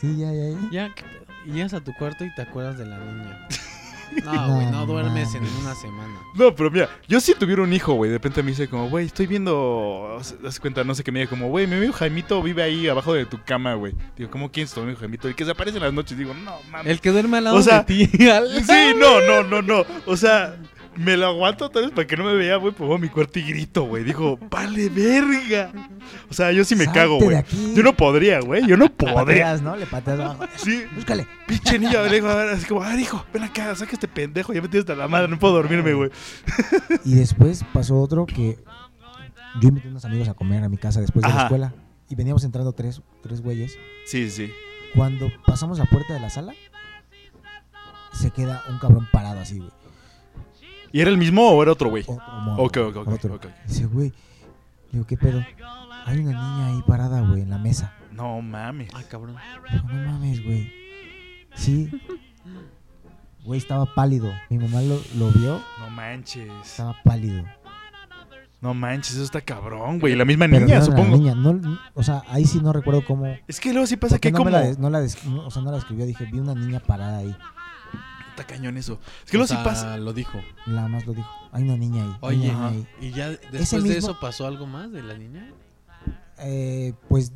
Sí, ya, ya, ya. Ya, ¿qué pedo? Y llegas a tu cuarto y te acuerdas de la niña. No, güey, no duermes en una semana. No, pero mira, yo si tuviera un hijo, güey, de repente me dice como, güey, estoy viendo, das cuenta, no sé qué me diga, como, güey, mi amigo Jaimito vive ahí abajo de tu cama, güey. Digo, ¿cómo quién es tu amigo Jaimito? Y que se aparece en las noches, digo, no, mames. El que duerme al lado O sea, de ti. Sí, no, no, no, no. O sea, me lo aguanto tal vez para que no me vea, güey, pongo a mi cuarto y grito, güey. Digo, vale, verga. O sea, yo sí me Salte cago, güey. Yo no podría, güey, yo no podría. Pateas, ¿no? Le pateas abajo. Sí, Búscale. pinche niño, le digo, a ver, así como, a ver, hijo, ven acá, saca este pendejo, ya me tienes hasta la madre, no puedo dormirme, güey. Y después pasó otro que yo invité a unos amigos a comer a mi casa después de Ajá. la escuela. Y veníamos entrando tres, tres güeyes. Sí, sí. Cuando pasamos la puerta de la sala, se queda un cabrón parado así, güey. ¿Y era el mismo o era otro, güey? Otro morro, Ok, ok, otro. Dice, güey, digo, ¿qué pedo? Hay una niña ahí parada, güey, en la mesa. No mames. Ah, cabrón. Dijo, no mames, güey. Sí. Güey, estaba pálido. Mi mamá lo, lo vio, No manches. estaba pálido. No manches, eso está cabrón, güey. La misma niña, la supongo. niña, no- o sea, ahí sí no recuerdo cómo. Es que luego sí pasa porque que no, como... la, des- no la des- no, o sea, no la describió. Dije, vi una niña parada ahí. Está cañón eso. Es que O luego sí pasa... lo dijo. Nada más lo dijo. Hay una niña ahí. Oye, niña ahí. ¿y ya después Ese de mismo- eso pasó algo más de la niña? Eh, pues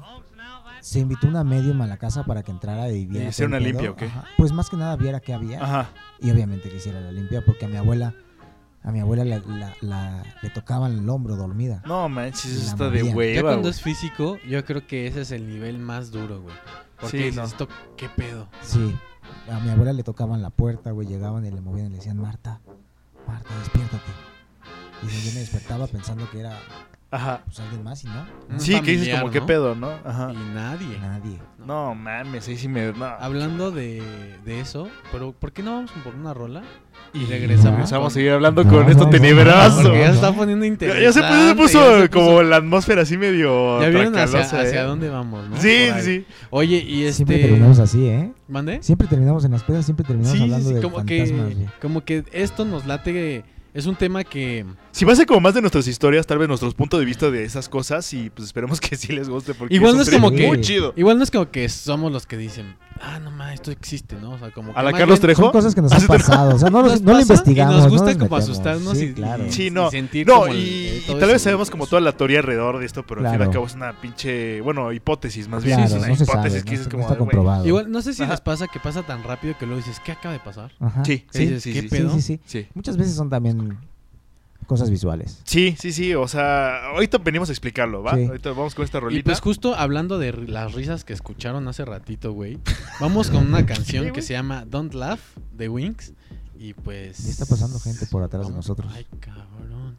se invitó una medium a la casa para que entrara y viera. ¿Y todo una limpia o qué? Ajá. Pues más que nada viera qué había. Ajá. Y obviamente que hiciera la limpia porque a mi abuela, a mi abuela la- la- la- le tocaban el hombro dormida. No manches, está de movían. Ya hueva, cuando güey. es físico, yo creo que ese es el nivel más duro, güey. Porque Sí, no. "Esto, ¿qué pedo? Sí. A mi abuela le tocaban la puerta, güey, llegaban y le movían y le decían, Marta, Marta, despiértate. Y yo me despertaba pensando que era Ajá. pues, alguien más y no, Un Sí, que dices familiar, como qué ¿no? pedo, ¿no? Ajá. Y nadie. nadie. No mames, ahí sí me... no. Hablando de, de eso, pero ¿por qué no vamos por una rola? Y regresamos regresamos a seguir hablando No, con esto no, tenebrazo. Porque ya se está poniendo ya interesante. se puso, se puso ya se puso- como la atmósfera así medio Ya vieron hacia, tracalosa, hacia ¿eh? dónde vamos, ¿no? Sí, Por ahí. sí. Oye, y Siempre este... terminamos así, ¿eh? ¿Mande? Siempre terminamos en las pedas, siempre terminamos Sí, sí, hablando sí, de como fantasmas, que, güey. como que esto nos late... Es un tema que... Si va a ser como más de nuestras historias, tal vez nuestros puntos de vista de esas cosas y pues esperemos que sí les guste porque Igual no es como que- muy chido. Igual no es como que somos los que dicen, ah, no mames, esto existe, ¿no? O sea, como que A la Carlos bien Trejo. Son cosas que nos ¿Así han pasado, o sea, no, nos los- no lo investigamos. Y nos no gusta nos como metemos. asustarnos sí, y, claro. y- Sí, y no. sentir No, como y, eh, y tal vez sabemos como toda la teoría alrededor de esto, pero al fin y al cabo es una pinche, bueno, hipótesis más bien. Claro, es una no se hipótesis sabe, que dices está- como, no está comprobado. Igual, no sé si Ajá. les pasa que pasa tan rápido que luego dices, ¿qué acaba de pasar? Ajá. Sí, ¿Qué sí, sí, ¿Qué sí? Sí, sí, sí. sí. Muchas veces son también cosas visuales. Sí, sí, sí, o sea, ahorita venimos a explicarlo, ¿va? Sí. Ahorita vamos con esta Y rolita. pues justo hablando de las risas que escucharon hace ratito, güey, vamos con una canción que se llama Don't Laugh de Wings. Y pues... Ya está pasando gente por atrás de nosotros. Ay, cabrón.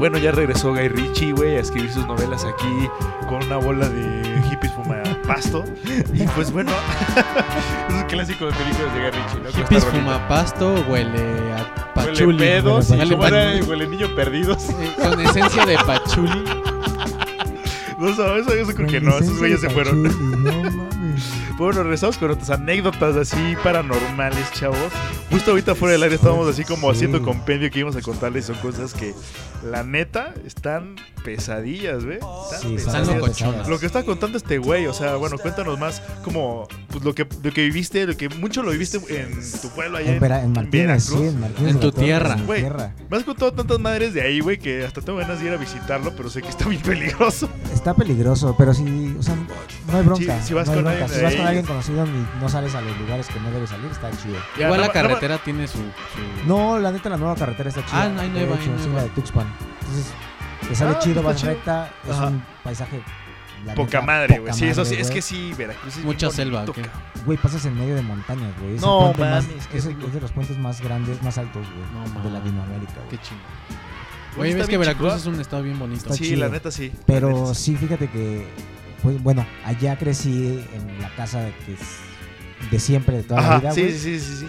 bueno, ya regresó Guy Ritchie, güey, a escribir sus novelas aquí con una bola de hippies fuma pasto. Y pues bueno, es un clásico de películas de Guy Ritchie, ¿no? Hippies esta rolita. fuma pasto, huele a Huele pachuli. pedos, Huele y Huele pa- Huele niño perdidos. eh, con esencia de pachuli. No, eso, eso, eso creo que no, esos güeyes se fueron. No. Bueno, regresamos con otras anécdotas así paranormales, chavos. Justo ahorita fuera del aire estábamos así como Sí. haciendo compendio que íbamos a contarles. Son cosas que, la neta, están pesadillas, ¿ve? Están Sí, pesadillas. Lo que está contando este güey, o sea, bueno, cuéntanos más como pues, lo que lo que viviste, lo que mucho lo viviste en tu pueblo allá En, en, en sí, en Martínez. En tu tierra. Güey. tierra. Me has contado tantas madres de ahí, güey, que hasta tengo ganas de ir a visitarlo, pero sé que está bien peligroso. Está peligroso, pero si, o sea, no hay bronca. Sí, si vas no hay con bronca. alguien Si vas ahí- con alguien conocido y no sales a los lugares que no debes salir, está chido. Ya, Igual la carretera tiene su, su- No, la neta, la nueva carretera está chida. Ah, no, hay de nueva, hecho, sí, nueva. la de Tuxpan. Entonces, te sale Ah, chido, vas chido. recta, es Ajá. un paisaje. la Poca neta, madre, güey. Sí, eso sí, madre, es güey. que sí, Veracruz es Mucha selva. Güey, pasas en medio de montañas, güey. Es No, mames, qué es, el- rico. es de los puentes más grandes, más altos, güey. No, de. Latinoamérica, güey. Qué chingo. Está ves que Veracruz chingón. es un estado bien bonito. Está Sí, chido. la neta sí. Pero neta sí, fíjate que, pues bueno, allá crecí en la casa de, que es de siempre, de toda la vida, sí, güey. sí, sí, sí.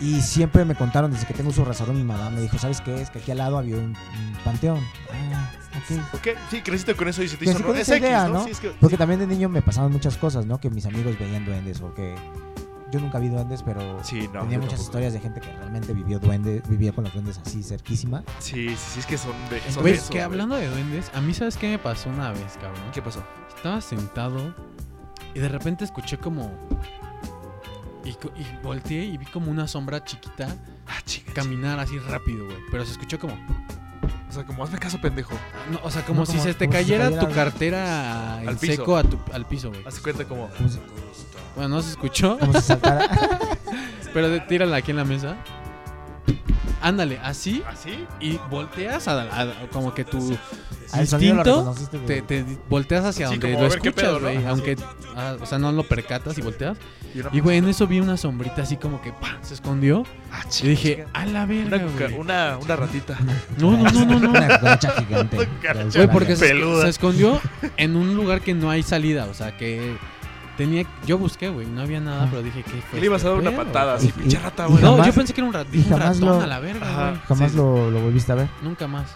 Y siempre me contaron, desde que tengo su razón, mi mamá me dijo, ¿sabes qué? Es que aquí al lado había un, un panteón. Ah, ok. Ok, sí, creciste con eso y se te hizo con esa X, idea, ¿no? ¿no? Sí, es que- Porque también de niño me pasaban muchas cosas, ¿no? Que mis amigos veían duendes o que... Yo nunca vi duendes, pero Sí, no. tenía muchas tampoco. historias de gente que realmente vivió duendes, vivía con los duendes así cerquísima. Sí, sí, sí, es que son de. Son de esos, que hablando de duendes, a mí sabes qué me pasó una vez, cabrón. ¿Qué pasó? Estaba sentado y de repente escuché como... Y, y volteé y vi como una sombra chiquita Ah, chinga. caminar así rápido, güey. Pero se escuchó como... O sea, como hazme caso, pendejo. no, o sea, como No, si se te se cayera tu cartera en Al piso. seco a tu- al piso, güey. Haz cuenta como. Como si, Bueno, no se escuchó, como si saltara... pero de- tírala aquí en la mesa. Ándale, así ¿Así? y volteas a, a- como que tu instinto te, te volteas hacia Sí, donde lo escuchas, güey. Aunque, ah, o sea, no lo percatas y volteas. Y, güey, en eso vi una sombrita así como que ¡pam! se escondió. Ah, Y chinga, dije, a la verga, güey. una, una ratita. No, no, no, no, no. Una cucaracha gigante. Güey, porque se, Peluda. se escondió en un lugar que no hay salida. O sea, que tenía... Yo busqué, güey. No había nada, Ah. pero dije, ¿qué fue Le ibas a dar este una pedo? patada así, pinche rata, güey. No, jamás- yo pensé que era un, rat, un jamás ratón lo- a la verga, güey. Jamás Sí. lo, lo volviste a ver. Nunca más.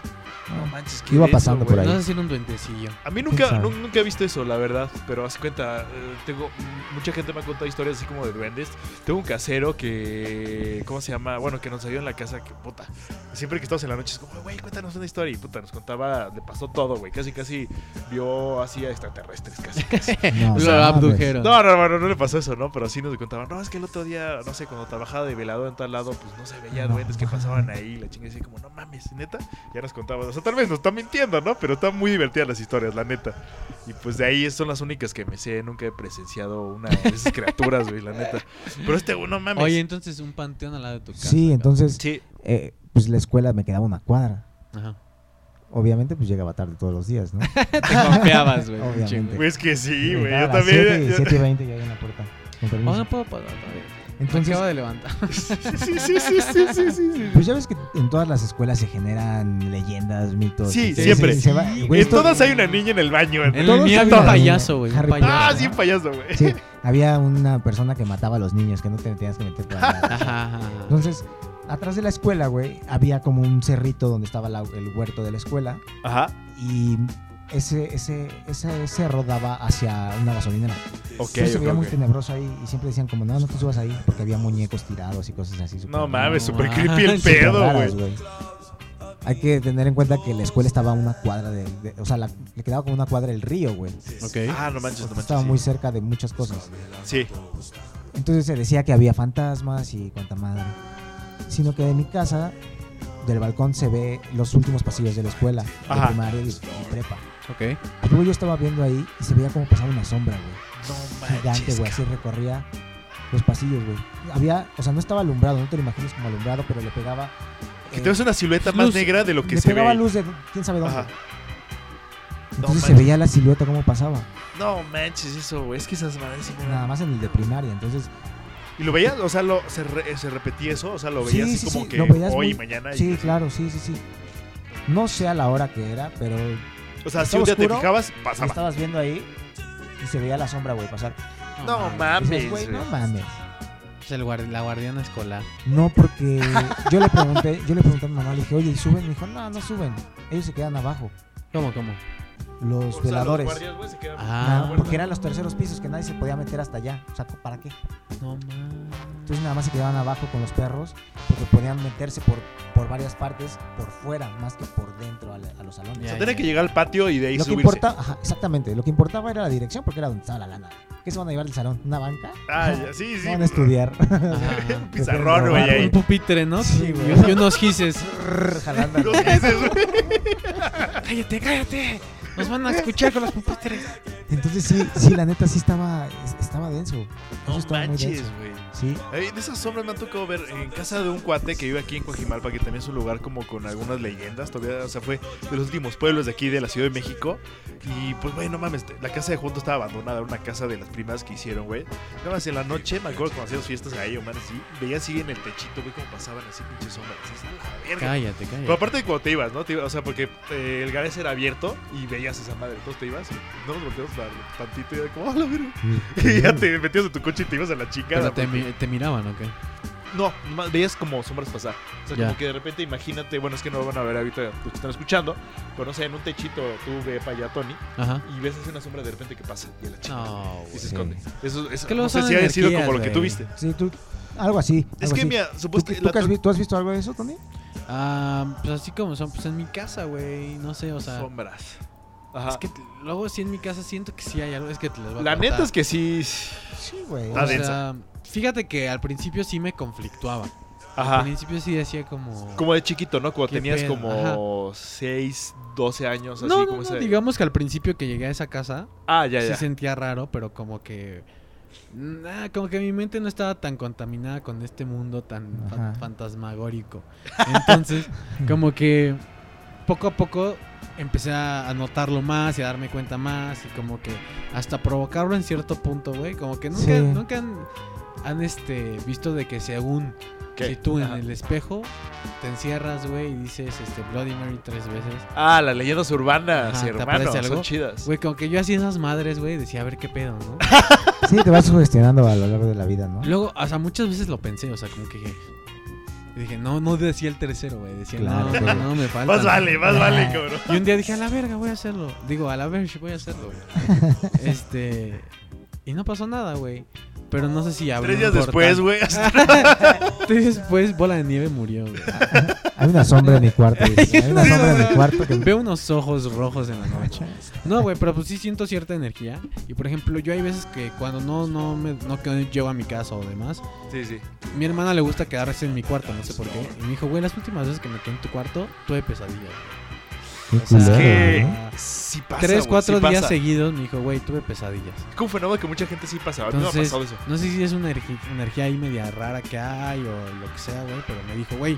No manches, qué Iba pasando por ahí. No sé si era un duendecillo. A mí ¿Quién nunca, nu- nunca he visto eso, la verdad. Pero haz cuenta, eh, tengo mucha gente me ha contado historias así como de duendes. Tengo un casero que, ¿cómo se llama? Bueno, que nos ayudó en la casa, que puta. Siempre que estamos en la noche es como, güey, cuéntanos una historia. Y puta, nos contaba, le pasó todo, güey. Casi, casi vio así a extraterrestres, casi, casi. No, Lo abdujeron. No, no, no, no, no le pasó eso, ¿no? Pero sí nos contaban, no, es que el otro día, no sé, cuando trabajaba de velador en tal lado, pues no se veía No. duendes que pasaban ahí, la chinga así como, no mames, neta, ya nos contaban, o sea, tal vez nos está mintiendo, ¿no? Pero están muy divertidas las historias, la neta. Y pues de ahí son las únicas que me sé, nunca he presenciado una de esas criaturas, güey, la neta. Pero este, güey, no mames. Oye, entonces un panteón al lado de tu casa. Sí, entonces, sí, eh, pues la escuela me quedaba una cuadra. Ajá. Obviamente, pues llegaba tarde todos los días, ¿no? Te confiabas, güey. Obviamente. chingo. güey, es que sí, güey, yo también. 7 y yo- 7 y 20 ya en la puerta. Con Oh, permiso. no puedo. Me Entonces, acabo de levantar. Sí, sí, sí, sí, sí, sí, sí. pues ya ves que en todas las escuelas se generan leyendas, mitos. Sí, siempre. se- se va- güey, En esto- todas hay una niña en el baño. En el Todos mío había un payaso, güey. Un Harry payaso. Ah, sí, un payaso, güey. Sí, había una persona que mataba a los niños, que no te tenías que meter por ahí. Ajá, ajá, ajá. Entonces, atrás de la escuela, güey, había como un cerrito donde estaba la- el huerto de la escuela Ajá. y ese, ese, ese cerro daba hacia una gasolinera. Ok, Entonces se veía muy tenebroso ahí y siempre decían como, no, no te subas ahí porque había muñecos tirados y cosas así. No mames, No super creepy el pedo, güey. Hay que tener en cuenta que la escuela estaba a una cuadra de, de- o sea, la- le quedaba como una cuadra el río, güey. Ok. Ah, no manches, no manches. Estaba sí. muy cerca de muchas cosas. Sí. Entonces se decía que había fantasmas y cuanta madre. Sino que de mi casa, del balcón, se ve los últimos pasillos de la escuela, de Ajá. primaria y, y prepa. Ok. Y luego yo estaba viendo ahí y se veía como pasaba una sombra, güey. No Gigante, güey. Así recorría los pasillos, güey. Había, o sea, no estaba alumbrado, no te lo imagines como alumbrado, pero le pegaba. Que eh, te ves una silueta más negra de lo que le se pegaba ve. luz de quién sabe dónde. Ajá. Entonces se manches. veía la silueta cómo pasaba. No manches, eso, güey. Es que esas madres Nada más en el de primaria. Entonces, ¿Y lo veías? O sea, lo, se, re- se repetía eso. O sea, lo veías Sí, así sí, como sí, que hoy y mañana. y- sí, claro, sí, sí, sí. No sé a la hora que era, pero O sea, si un día te oscuro, fijabas, pasaba. estabas viendo ahí y se veía la sombra, güey, pasar. No mames, dices, güey, no mames. Es el guar- la guardiana escolar. No, porque yo le pregunté, yo le pregunté a mi mamá, le dije, oye, ¿y suben? Me dijo, no, no suben. Ellos se quedan abajo, ¿Cómo, cómo? Los O sea, veladores. los guardias, güey, se quedan- Ah, Nada, porque eran los terceros pisos que nadie se podía meter hasta allá. O sea, ¿para qué? No mames. Entonces nada más se quedaban abajo con los perros porque podían meterse por, por varias partes, por fuera, más que por dentro a, la- a los salones. O Ya, sea, tenía que llegar al patio y de ahí Lo que subirse. importa, ajá, exactamente, lo que importaba era la dirección porque era donde estaba la lana. ¿Qué se van a llevar del salón? ¿Una banca? Ah, ya, sí, sí. Van a estudiar. Ajá. Un pizarrón, güey. Un pupitre, ¿no? Sí, güey. y unos gises. Jalando. Los dices, güey. cállate, cállate. Nos van a escuchar con los pupitres. Entonces sí, sí, la neta sí estaba, estaba denso. Eso No estaba manches, güey. Sí, Ay, de esas sombras me han tocado ver en casa de un cuate que vive aquí en Coajimalpa, que también es un lugar como con algunas leyendas. Todavía, o sea, fue de los últimos pueblos de aquí de la Ciudad de México. Y pues, güey, no mames, la casa de junto estaba abandonada. Era una casa de las primas que hicieron, güey. Nada más en la noche, me acuerdo cuando hacíamos fiestas ahí, o man, así. Veía así en el techito, güey, cómo pasaban así pinches sombras. Así, a la verga. Cállate, Pero cállate. aparte de cuando te ibas, ¿no? Te iba- o sea, porque eh, el garage era abierto y veías esa madre. Entonces te ibas y no nos volteamos para tantito y era como, ¡ah! Y ya te metías en tu coche y te ibas a la chingada. Pero te, te miraban, ¿o qué? No, nomás veías como sombras pasar. O sea, Ya. como que de repente imagínate, bueno, es que no lo van a ver ahorita los que están escuchando, pero no sé, en un techito tú ve para allá, Tony, Ajá. y ves así una sombra de repente que pasa y a la. No, y se. Sí. esconde. Eso, eso que no sé si haya sido como lo que tú viste. sí, tú, algo así. Es que, así. mira, ¿Tú, supuestamente. tú qué has tú has visto algo de eso, Tony? Ah, pues así como son, pues en mi casa, güey. No sé, o sea. Sombras. Ajá. Es que luego sí en mi casa siento que sí hay algo. Es que te les voy a la neta es que sí. Sí, güey. Está O densa. sea, fíjate que al principio sí me conflictuaba. Al Ajá. principio sí decía como. Como de chiquito, ¿no? Cuando ¿Qué tenías pedo? como 6, 12 años, así no, no, como no, ese. digamos que al principio que llegué a esa casa Ah, ya, sí ya. sentía raro, pero como que. nah, como que mi mente no estaba tan contaminada con este mundo tan Ajá. fantasmagórico. Entonces, como que poco a poco empecé a notarlo más y a darme cuenta más y como que hasta provocarlo en cierto punto, güey. Como que nunca, Sí. nunca han, han, este, visto de que según ¿Qué? si tú en el espejo te encierras, güey, y dices este Bloody Mary tres veces. Ah, las leyendas urbanas, Ajá, ¿te hermano. algo? Son chidas. Güey, como que yo hacía esas madres, güey, decía, a ver qué pedo, ¿no? Sí, te vas sugestionando a lo largo de la vida, ¿no? Luego, o sea, muchas veces lo pensé, o sea, como que y dije, no, no decía el tercero, güey, decía, Claro, no, no, me falta. Más vale, más vale, cabrón. Y un día dije, a la verga, voy a hacerlo. Digo, a la verga, voy a hacerlo, güey. Este. Y no pasó nada, güey. Pero no sé si abrió Tres días un después, güey. Tres días después, Bola de Nieve murió, güey. Hay una sombra en mi cuarto. dice. Hay una sombra en mi cuarto que... Veo unos ojos rojos en la noche. No, güey, pero pues sí siento cierta energía. Y por ejemplo, yo hay veces que cuando no, no, me, no llego a mi casa o demás, Sí, sí. mi hermana le gusta quedarse en mi cuarto, no sé por qué. Y me dijo, güey, las últimas veces que me quedé en tu cuarto, tuve pesadillas. Güey. Qué O sea, Es que ¿no? sí pasa. Tres, cuatro sí días pasa. seguidos me dijo, güey, tuve pesadillas. Es como un fenómeno que mucha gente sí pasa. Ha pasado eso. no sé si es una energía ahí media rara que hay o lo que sea, güey, pero me dijo, güey,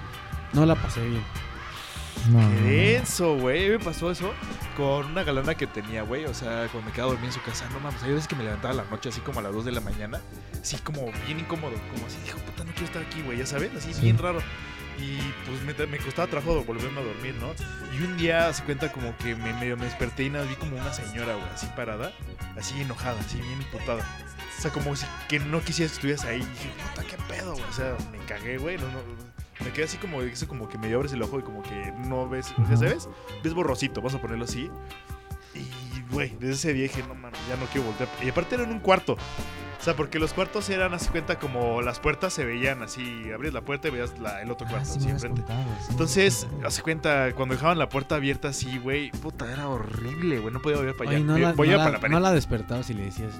no la pasé bien. No, Qué denso, güey. Me pasó eso con una galana que tenía, güey. O sea, cuando me quedaba dormido en su casa, no mames. Hay veces que me levantaba a la noche, así como a las 2 de la mañana. Así como bien incómodo. Como así, dijo, puta, no quiero estar aquí, güey. Ya sabes, así Sí. bien raro. Y pues me, me costaba trabajo volverme a dormir, ¿no? Y un día se cuenta como que me medio me desperté y nada, vi como una señora, güey, así parada, así enojada, así bien imputada. O sea, como si que no quisieras que estuvieras ahí. Y dije, puta, qué pedo, güey. O sea, me cagué, güey. No, no, me quedé así como, eso como que medio abres el ojo y como que no ves, o sea. ¿sabes? Ves borrosito, vamos a ponerlo así. Y, güey, desde ese día dije, no mames, ya no quiero voltear. Y aparte era en un cuarto. O sea, porque los cuartos eran, así cuenta, como las puertas se veían así. Abrías la puerta y veías la- el otro Ah, cuarto, sí así enfrente. contado, sí. Entonces, hace cuenta, cuando dejaban la puerta abierta así, güey, puta, era horrible, güey. No podía volver para allá. Oye, no Voy- la, voy no a la- para la pared. no la despertabas y le decías,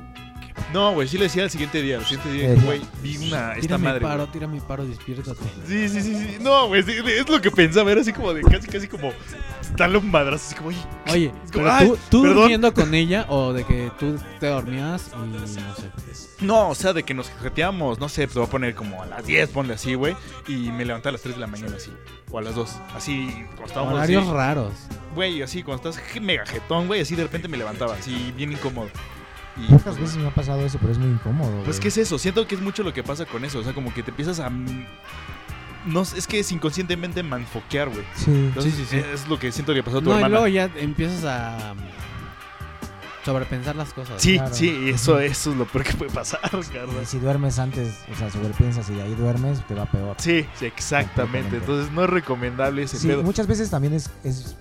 No, güey, sí le decía al siguiente día. Al siguiente día, Eh, güey, vi una, esta tírame madre. paro, güey. tírame paro, despiértate. Sí, sí, sí, sí. No, güey, sí, es lo que pensaba. Era así como de casi, casi como darle un madrazo. Así como, oye, Oye, Es como, pero "Ay, tú, tú perdón". durmiendo con ella o de que tú te dormías y no sé. No, o sea, de que nos jeteamos, no sé, te voy a poner como a las 10, ponle así, güey. Y me levanté a las 3 de la mañana, así. O a las 2. Así, cuando estábamos así. Horarios raros. Güey, así, cuando estás mega jetón, güey, así de repente me levantaba, así, bien incómodo. Y, Pocas pues, veces me ha pasado eso, pero es muy incómodo. Pues, güey. ¿qué es eso? Siento que es mucho lo que pasa con eso. O sea, como que te empiezas a. mm, no, es que es inconscientemente manfoquear, güey. Sí. Entonces, Sí, sí, sí. Es lo que siento que pasó a tu No, y hermana. luego ya empiezas a um, sobrepensar las cosas. Sí, Claro. sí, y eso, eso es lo peor que puede pasar, Carlos. Si duermes antes, o sea, sobrepiensas y de ahí duermes, te va peor. Sí, sí, exactamente. Entonces no es recomendable ese Sí, pedo. muchas veces también es, es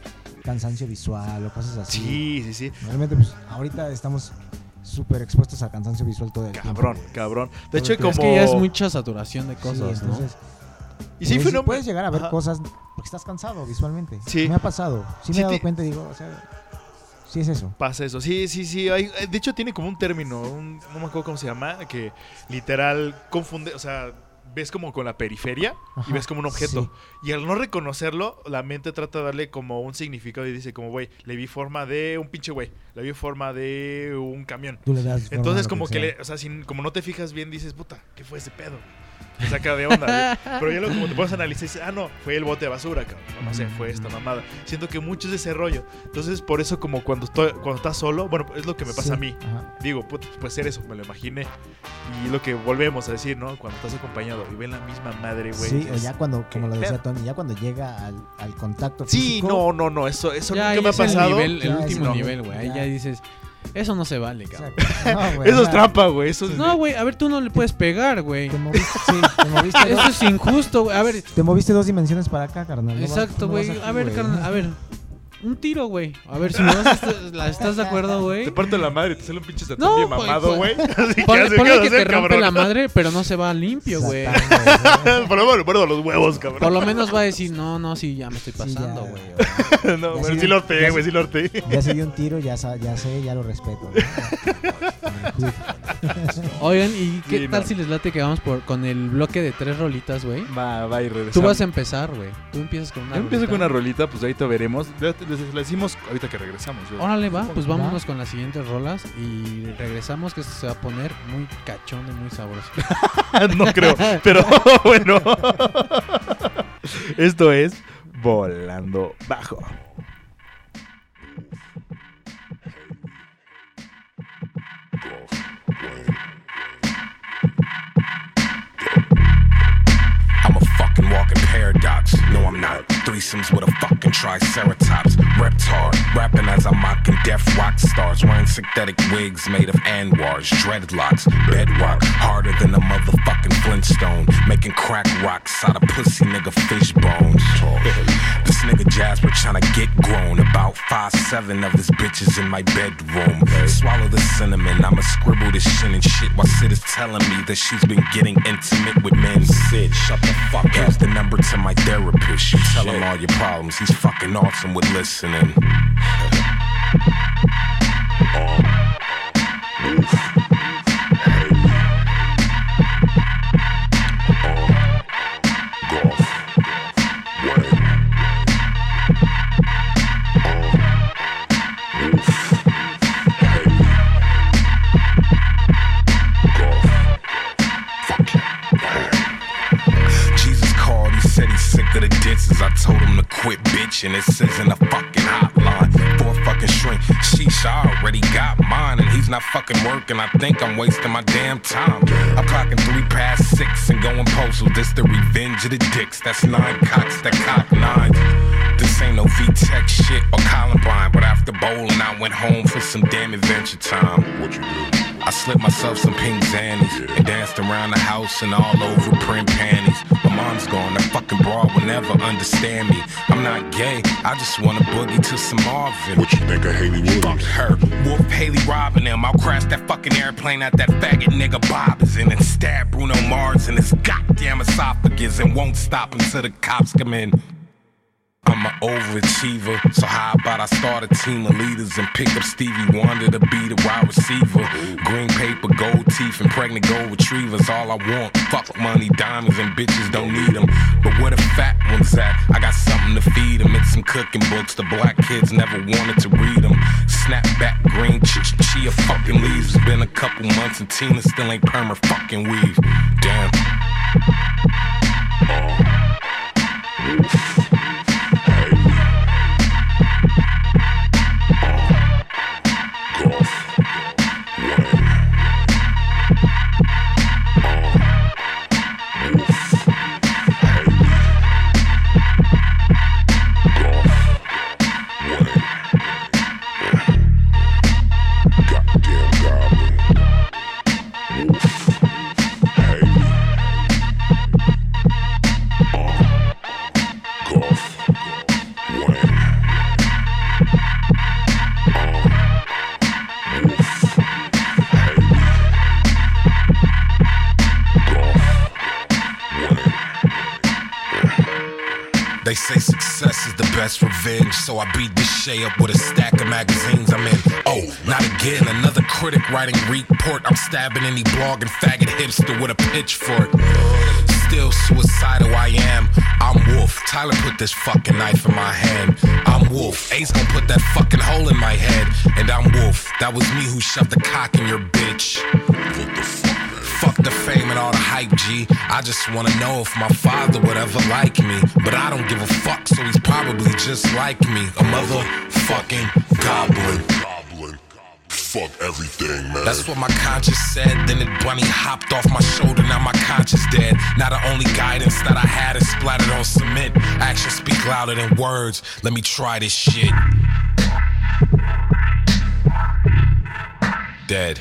cansancio visual o cosas así. Sí, sí, sí. Realmente, pues, ahorita estamos súper expuestos a cansancio visual todo el tiempo. Cabrón, cabrón. De hecho, Es como. Es que ya es mucha saturación de Sí, cosas, ¿no? entonces, Y sí, pues, fue una- puedes llegar a ver Ajá. cosas porque estás cansado visualmente. Sí. Me ha pasado. Sí me Sí he dado te- cuenta y digo, o sea, sí es eso. Pasa eso. Sí, sí, sí. hay- de hecho, tiene como un término. un- no me acuerdo cómo se llama. Que literal confunde. O sea, ves como con la periferia y ves como un objeto. sí. Y al no reconocerlo, la mente trata de darle como un significado y dice, como, güey, le vi forma de un pinche güey. Le vi forma de un camión. Tú le das Entonces, como que, le, o sea, sin- como no te fijas bien, dices, puta, ¿qué fue ese pedo? Te saca de onda. güey. Pero ya luego, como te puedes analizar, dices, ah, no, fue el bote de basura, cabrón. No sé, fue esta mamada. Siento que mucho es de ese rollo. Entonces, por eso, como cuando, estoy, cuando estás solo, bueno, es lo que me pasa Sí, a mí. ajá. Digo, puta, puede ser eso, me lo imaginé. Y lo que volvemos a decir, ¿no? Cuando estás acompañado y ven la misma madre, güey. Sí, o ya cuando, como lo ¿Qué decía? Tony, ya cuando llega al, al contacto Sí, físico. no, no, no, eso, eso Ya nunca me ha es el pasado. nivel- el Ya, último nivel, güey. Ahí ya dices, eso no se vale, cabrón. No, güey, Eso es trampa, güey. Eso es... No, güey, a ver, tú no le puedes pegar, güey. Te moviste, sí, te moviste, Eso dos, es injusto, güey. A ver, te moviste dos dimensiones para acá, carnal. no exacto, no güey. aquí, A ver, güey. carnal, a ver. Un tiro, güey. A ver, si me vas a estar- la- ¿estás de acuerdo, güey? Te parte la madre, te sale un pinche satán No, bien pues, mamado, güey. pues, que Ponle, que te eh, rompe cabrón. la madre, pero no se va limpio, güey. Güey. Por lo menos recuerdo los huevos, cabrón. Por lo menos va a decir, no, no, sí, ya me estoy Sí, pasando, güey. no, Ya pero sí, sí lo pegué, sí. güey, sí lo pegué. Ya se dio un tiro, ya, ya sé, ya lo respeto. ¿no? Oigan, ¿y qué Sí, tal no. si les late que vamos por, con el bloque de tres rolitas, güey? Va, va y regresamos. Tú vas a empezar, güey. Tú empiezas con una Yo empiezo rolita. con una rolita, pues ahorita veremos. Les decimos ahorita que regresamos. yo. Órale, va, pues Va. vámonos con las siguientes rolas y regresamos que esto se va a poner muy cachondo y muy sabroso. no creo, pero bueno. Esto es Volando Bajo. Walking paradox. No, I'm not. Threesomes with a fucking triceratops. Repped hard, rapping as I'm mocking deaf rock stars. Wearing synthetic wigs made of anwars, dreadlocks, bedrock. Harder than a motherfucking Flintstone. Making crack rocks out of pussy nigga fish bones. This nigga Jasper tryna get grown. About five seven of his bitches in my bedroom. Swallow the cinnamon. I'ma scribble this shit and shit while Sid is telling me that she's been getting intimate with men. Sid, shut the fuck up. Here's the number to my therapist. You tell him all your problems. He's fucking awesome with listening. Oh. Quit bitching. It says in the fucking hotline for a fucking shrink. Sheesh, I already got mine, and he's not fucking working. I think I'm wasting my damn time. I'm clocking three past six and going postal. This the revenge of the dicks. That's nine cocks that cock nine. This ain't no V-Tech shit or Columbine, but after bowling, I went home for some damn adventure time. What you do? I slipped myself some pink zannies and danced around the house and all over print panties. My mom's gone, that fucking broad will never understand me. I'm not gay, I just wanna boogie to some Marvin. What you think of Haley Williams? Fuck her. Wolf Haley robbing him. I'll crash that fucking airplane at that faggot nigga Bob is in and stab Bruno Mars in his goddamn esophagus and won't stop until the cops come in. I'm an overachiever, so how about I start a team of leaders and pick up Stevie Wonder to be the wide receiver? Green paper, gold teeth, and pregnant gold retrievers, all I want. Fuck money, diamonds, and bitches don't need them. But where the fat ones at? I got something to feed them. It's some cooking books the black kids never wanted to read them. Snapback, green ch- ch- chia fucking leaves. It's been a couple months and Tina still ain't perma fucking weave. Damn. They revenge, so I beat this Shay up with a stack of magazines I'm in. Oh, not again, another critic writing report. I'm stabbing any blog and faggot hipster with a pitchfork. Still suicidal, I am. I'm Wolf. Tyler put this fucking knife in my hand. I'm Wolf. Ace gonna put that fucking hole in my head. And I'm Wolf. That was me who shoved the cock in your bitch. The fame and all the hype, G. I just wanna know if my father would ever like me. But I don't give a fuck, so he's probably just like me. A motherfucking goblin. Goblin. Fuck everything, man. That's what my conscience said. Then it bunny hopped off my shoulder. Now my conscience dead. Now the only guidance that I had is splattered on cement. Actions speak louder than words. Let me try this shit. Dead.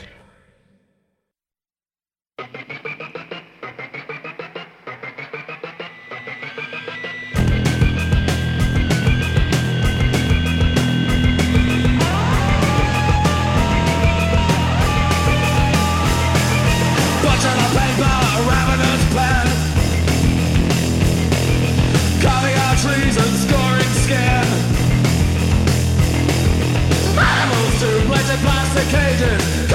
sophisticated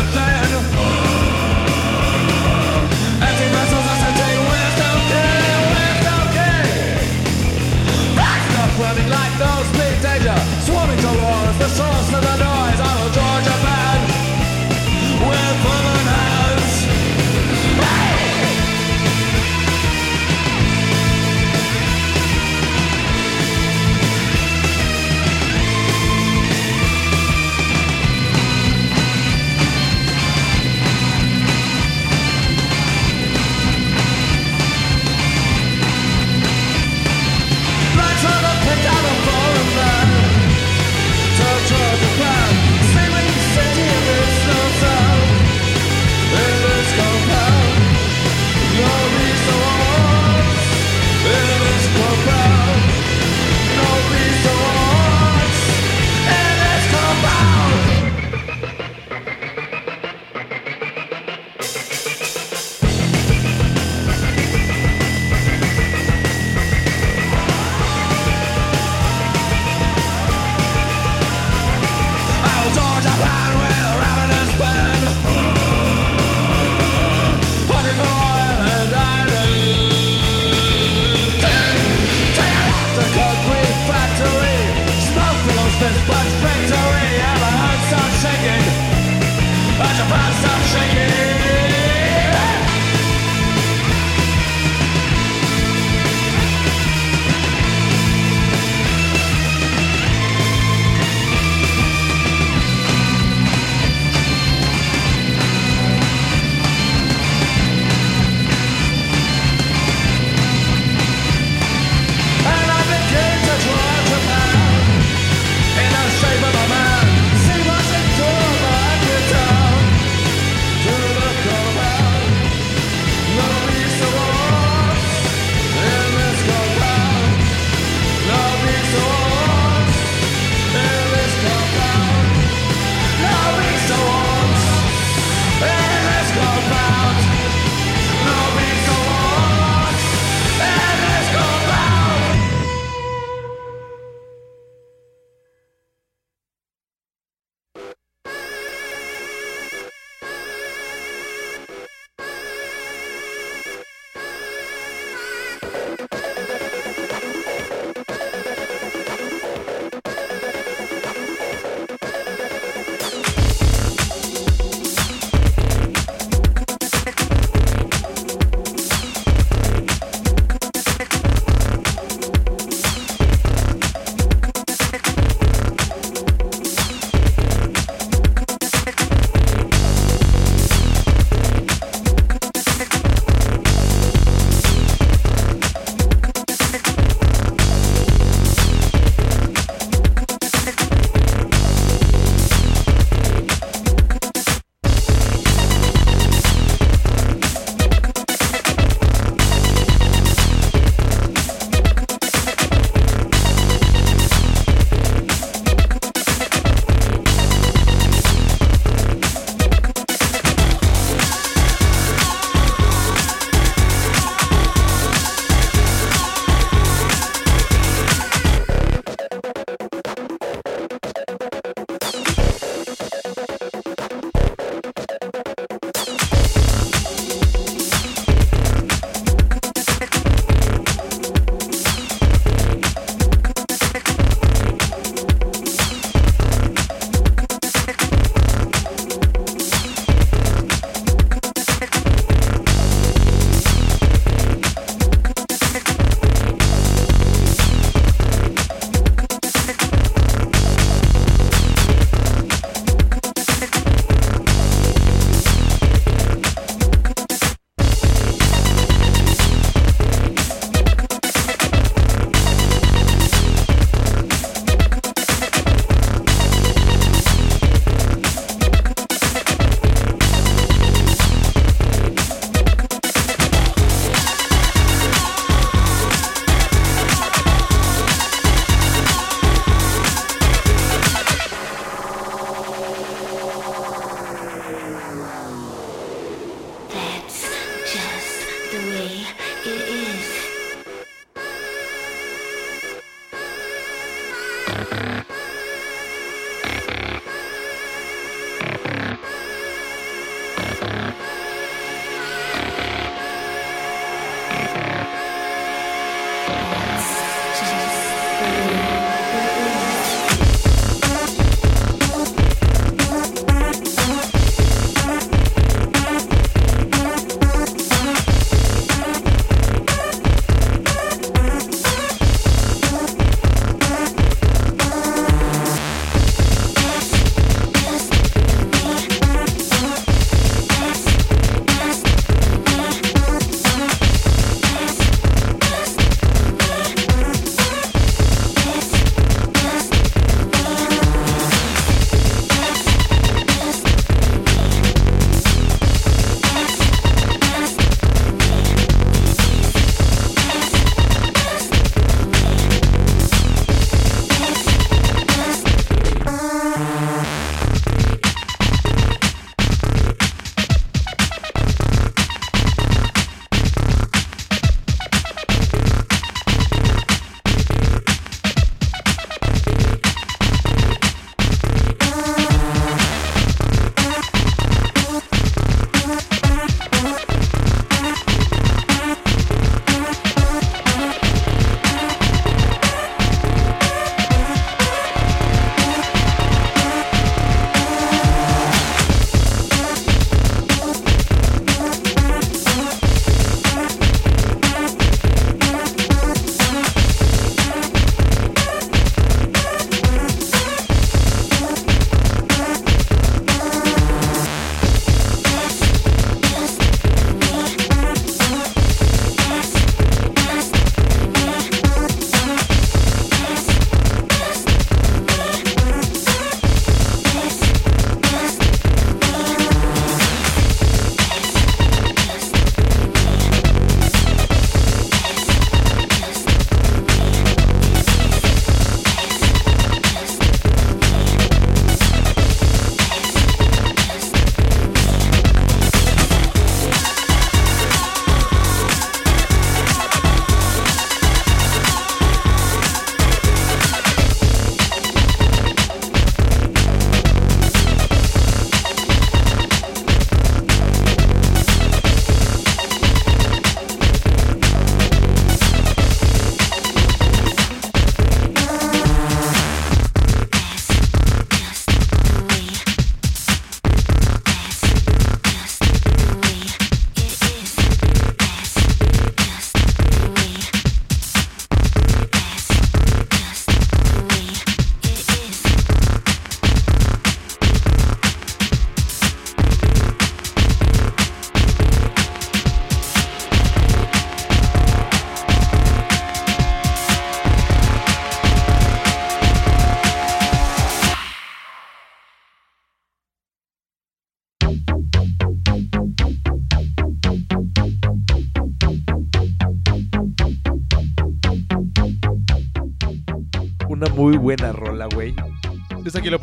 the flag.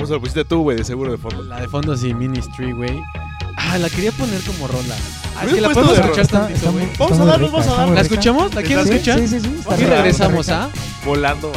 Puso, la pusiste tú, güey, de seguro de fondo. La de fondo sí, Ministry, güey. Ah, la quería poner como rola. Ah, es que la podemos de escuchar Está- tantito, está güey. muy- Vamos está a darnos, vamos a darnos. ¿La escuchamos? ¿La quieres Sí, escuchar? Sí, sí, sí. Y regresamos, ¿ah? Volando.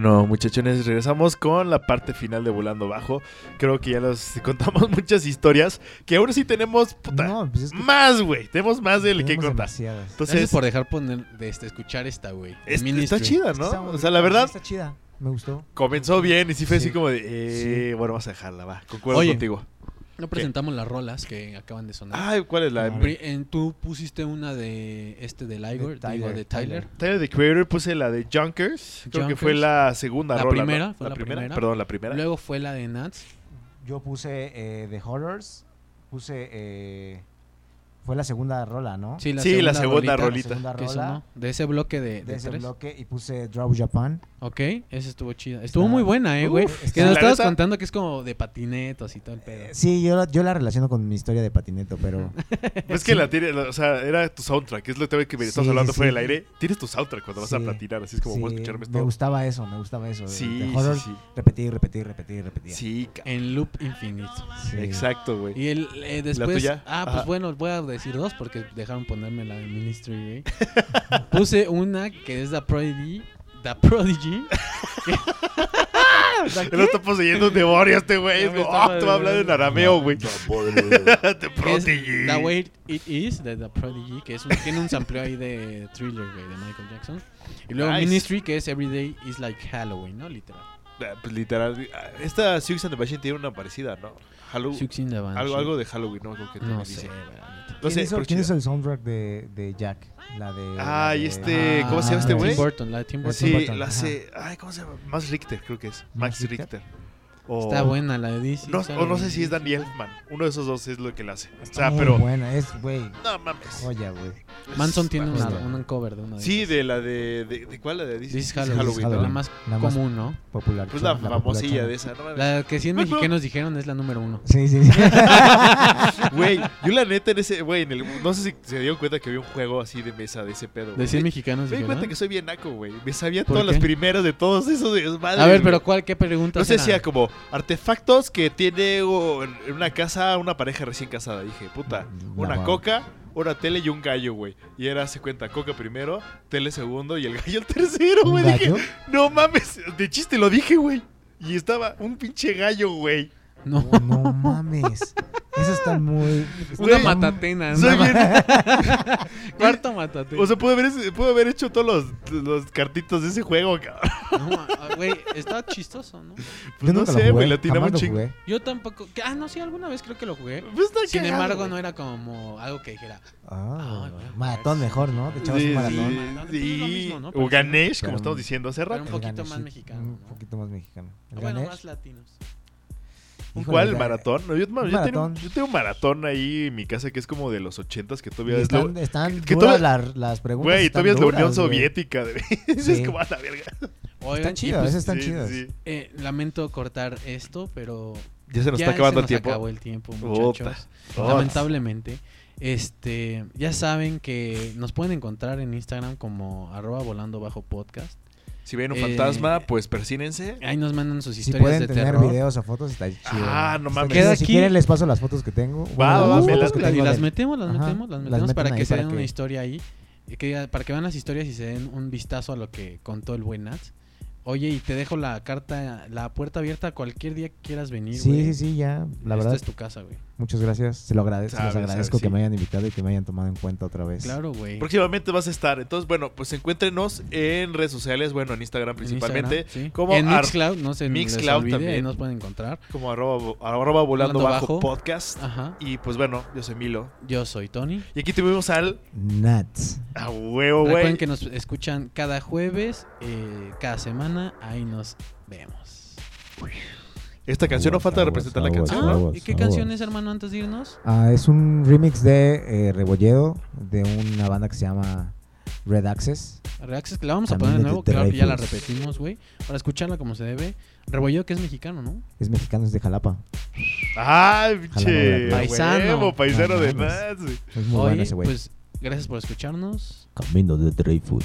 Bueno, muchachones, regresamos con la parte final de Volando Bajo. Creo que ya los contamos muchas historias. Que ahora sí tenemos puta, No, pues es que más, güey. Tenemos más del que contar. demasiadas. Gracias Entonces, por dejar poner, de este, escuchar esta, güey. es- está chida, ¿no? Está- O sea, la verdad, Está chida. Me gustó. comenzó bien y sí fue así Sí. como de, eh, bueno, vamos a dejarla, va. Concuerdo Oye. contigo. No presentamos las rolas que acaban de sonar. Ay, ¿cuál es la? Ah, en- tú pusiste una de este del Igor, De digo, de Tyler. Tyler. The Creator puse la de Junkers. Creo que fue la segunda La rola. ¿no? primera, fue la primera. Perdón, la primera. Luego fue la de Nats. Yo puse eh, The Horrors. Puse. Eh, fue la segunda rola, ¿no? Sí, la Sí, segunda, la segunda rolita rolita. La segunda rola sonó, de ese bloque de, de de ese tres. bloque. Y puse Draw Japan. Ok, esa estuvo chida. Estuvo Está- muy buena, eh, güey. Uf, Que nos estabas contando que es como de patinetos y todo el pedo. Eh, sí, yo, la- yo la relaciono con mi historia de patineto, pero. Es que la tiene, o sea, era tu soundtrack, es lo que me Sí, hablando sí, fuera sí. del aire. Tienes tu soundtrack cuando vas a platinar, así es como voy a sí, escucharme Me esto. gustaba eso, me gustaba eso. Sí, sí. Repetir, repetir, repetir, repetir. Sí, En loop infinito. Sí. exacto, güey. Y el, eh, después. Ah, pues bueno, voy a decir dos porque dejaron ponerme la de Ministry, güey. Puse una que es The Prodigy. The Prodigy. Él lo está poseyendo un demonio este güey. Como, estaba- ah, te va a hablar en arameo, güey. Es protege. The Way It Is de The Prodigy, que es un- tiene un sampleo ahí de Thriller, güey, de Michael Jackson. Y luego Nice. Ministry, que es Everyday is like Halloween, ¿no? Literal. Ah, Pues literal. Esta Six and the Machine tiene una parecida, ¿no? Halloween. Six in the Banshee. Algo, algo de Halloween, ¿no? Algo que No sé, dice. la. No ¿Quién, sé, hizo, pero quién chida. hizo el soundtrack de, de Jack? La de. la Ay, de- este, ¿cómo se llama Ah, este güey? Tim Burton, la de Tim Burton. Sí, Burton, la ajá. hace. Ay, ¿cómo se llama? Max Richter, creo que es. Max ¿Max Richter? Richter. O- Está buena la de DC. No, o no sé si es DC. Danny Elfman. Uno de esos dos es lo que le hace. O Está sea, muy pero. buena, es, güey. No mames. Joya, güey. Manson tiene una, una cover de una de Sí, esas. de la de. ¿De, de cuál? La de This, This is This is Halloween, la más La más- común, ¿no? Popular. Pues la famosilla de esa, ¿no? La que 100 mexicanos dijeron es la número uno. Sí, sí, sí. Güey, yo la neta en ese. Güey, en el- no sé si se dieron cuenta que había un juego así de mesa de ese pedo. De güey. 100 Me- mexicanos Me di cuenta que soy bien naco, güey. Me sabía ¿Por todas las qué? primeras de todos esos desmadres. A ver, pero ¿cuál, ¿qué preguntas No sé si era como artefactos que tiene en una casa una pareja recién casada. Dije, puta, una coca, una tele y un gallo, güey. Y era, se cuenta, coca primero, tele segundo y el gallo el tercero, ¿Un güey. Dije, no mames, de chiste lo dije, güey. Y estaba un pinche gallo, güey. No. Oh, no mames. Eso está muy. Una Güey, matatena. Soy una bien- ma- Cuarto matatena. O sea, pude haber, pude haber hecho todos los, los cartitos de ese juego, cabrón. No, ah, güey, está chistoso, ¿no? Pues Yo no nunca lo sé, jugué, güey, la tiraba jamás un lo chingo. jugué. Yo tampoco. que- Ah, no, sí, alguna vez creo que lo jugué. Pues está Sin cagado, embargo, güey. no era como algo que dijera. Ah, Ay, maratón mejor. ¿no? Te echabas Sí, un maratón. sí, Maratón, sí. es lo mismo, ¿no? Pero O Ganesh, como Pero- estamos diciendo hace Pero rato. un poquito Ganesh, más sí, mexicano, Un ¿no? poquito más mexicano. El Bueno, Ganesh, más latinos. Híjole, ¿Cuál? el ¿Maratón? No, yo, yo Un tengo, maratón. yo tengo un maratón ahí en mi casa que es como de los ochentas que todavía Y es la- están, están que duras todavía- las, las preguntas. Güey, están todavía es la Unión. Soviética. De... Sí. es como a la verga. Oigan, Están chidas, pues, están Sí, chidas. sí. eh, lamento cortar esto, pero Ya se nos ya está acabando se el tiempo. acabó el tiempo, muchachos. Lamentablemente. Este, ya saben que nos pueden encontrar en Instagram como arroba volando bajo podcast. Si ven un Eh, fantasma, pues persínense. Ahí nos mandan sus Si historias pueden de tener terror. videos o fotos, está chido. Ah, no mames. Queda Si aquí- quieren les paso las fotos que tengo. Va, Bueno, va, las las- las metemos, las Ajá, metemos, las metemos para que se den una historia ahí. y que- para que vean las historias y se den un vistazo a lo que contó el buen Nats. Oye, y te dejo la carta, la puerta abierta cualquier día que quieras venir. Sí, güey. sí, sí, ya. La Esta verdad, es tu casa, güey. Muchas gracias. Se lo agradezco. Sabes, les agradezco sabes, que sí. me hayan invitado y que me hayan tomado en cuenta otra vez. Claro, güey. Próximamente vas a estar. Entonces, bueno, pues encuéntrenos en redes sociales, bueno, en Instagram En principalmente, Instagram, sí. como en Mixcloud, no se Mixcloud olvide, también. ahí nos pueden encontrar. como arroba, arroba volando Volando bajo, bajo. podcast. Ajá. Y pues bueno, yo soy Milo. Yo soy Tony. Y aquí tuvimos al Nats. a huevo, Recuerden güey. que nos escuchan cada jueves, eh, cada semana. Ahí nos vemos. Esta canción no falta aguas, representar la aguas, canción, Ah. ¿y qué aguas. canción es, hermano, antes de irnos? Ah, es un remix de eh, Rebolledo de una banda que se llama Red Access. Reaxes, la vamos a poner de de nuevo, The claro que ya la repetimos, güey. Para escucharla como se debe. Rebolledo que es mexicano, ¿no? Es mexicano, es de Jalapa. Ay, pinche. Paisano. Huevo, paisano No de. Nats, güey. Es muy Oye, bueno ese güey. pues gracias por escucharnos. Camino de Dreyfus.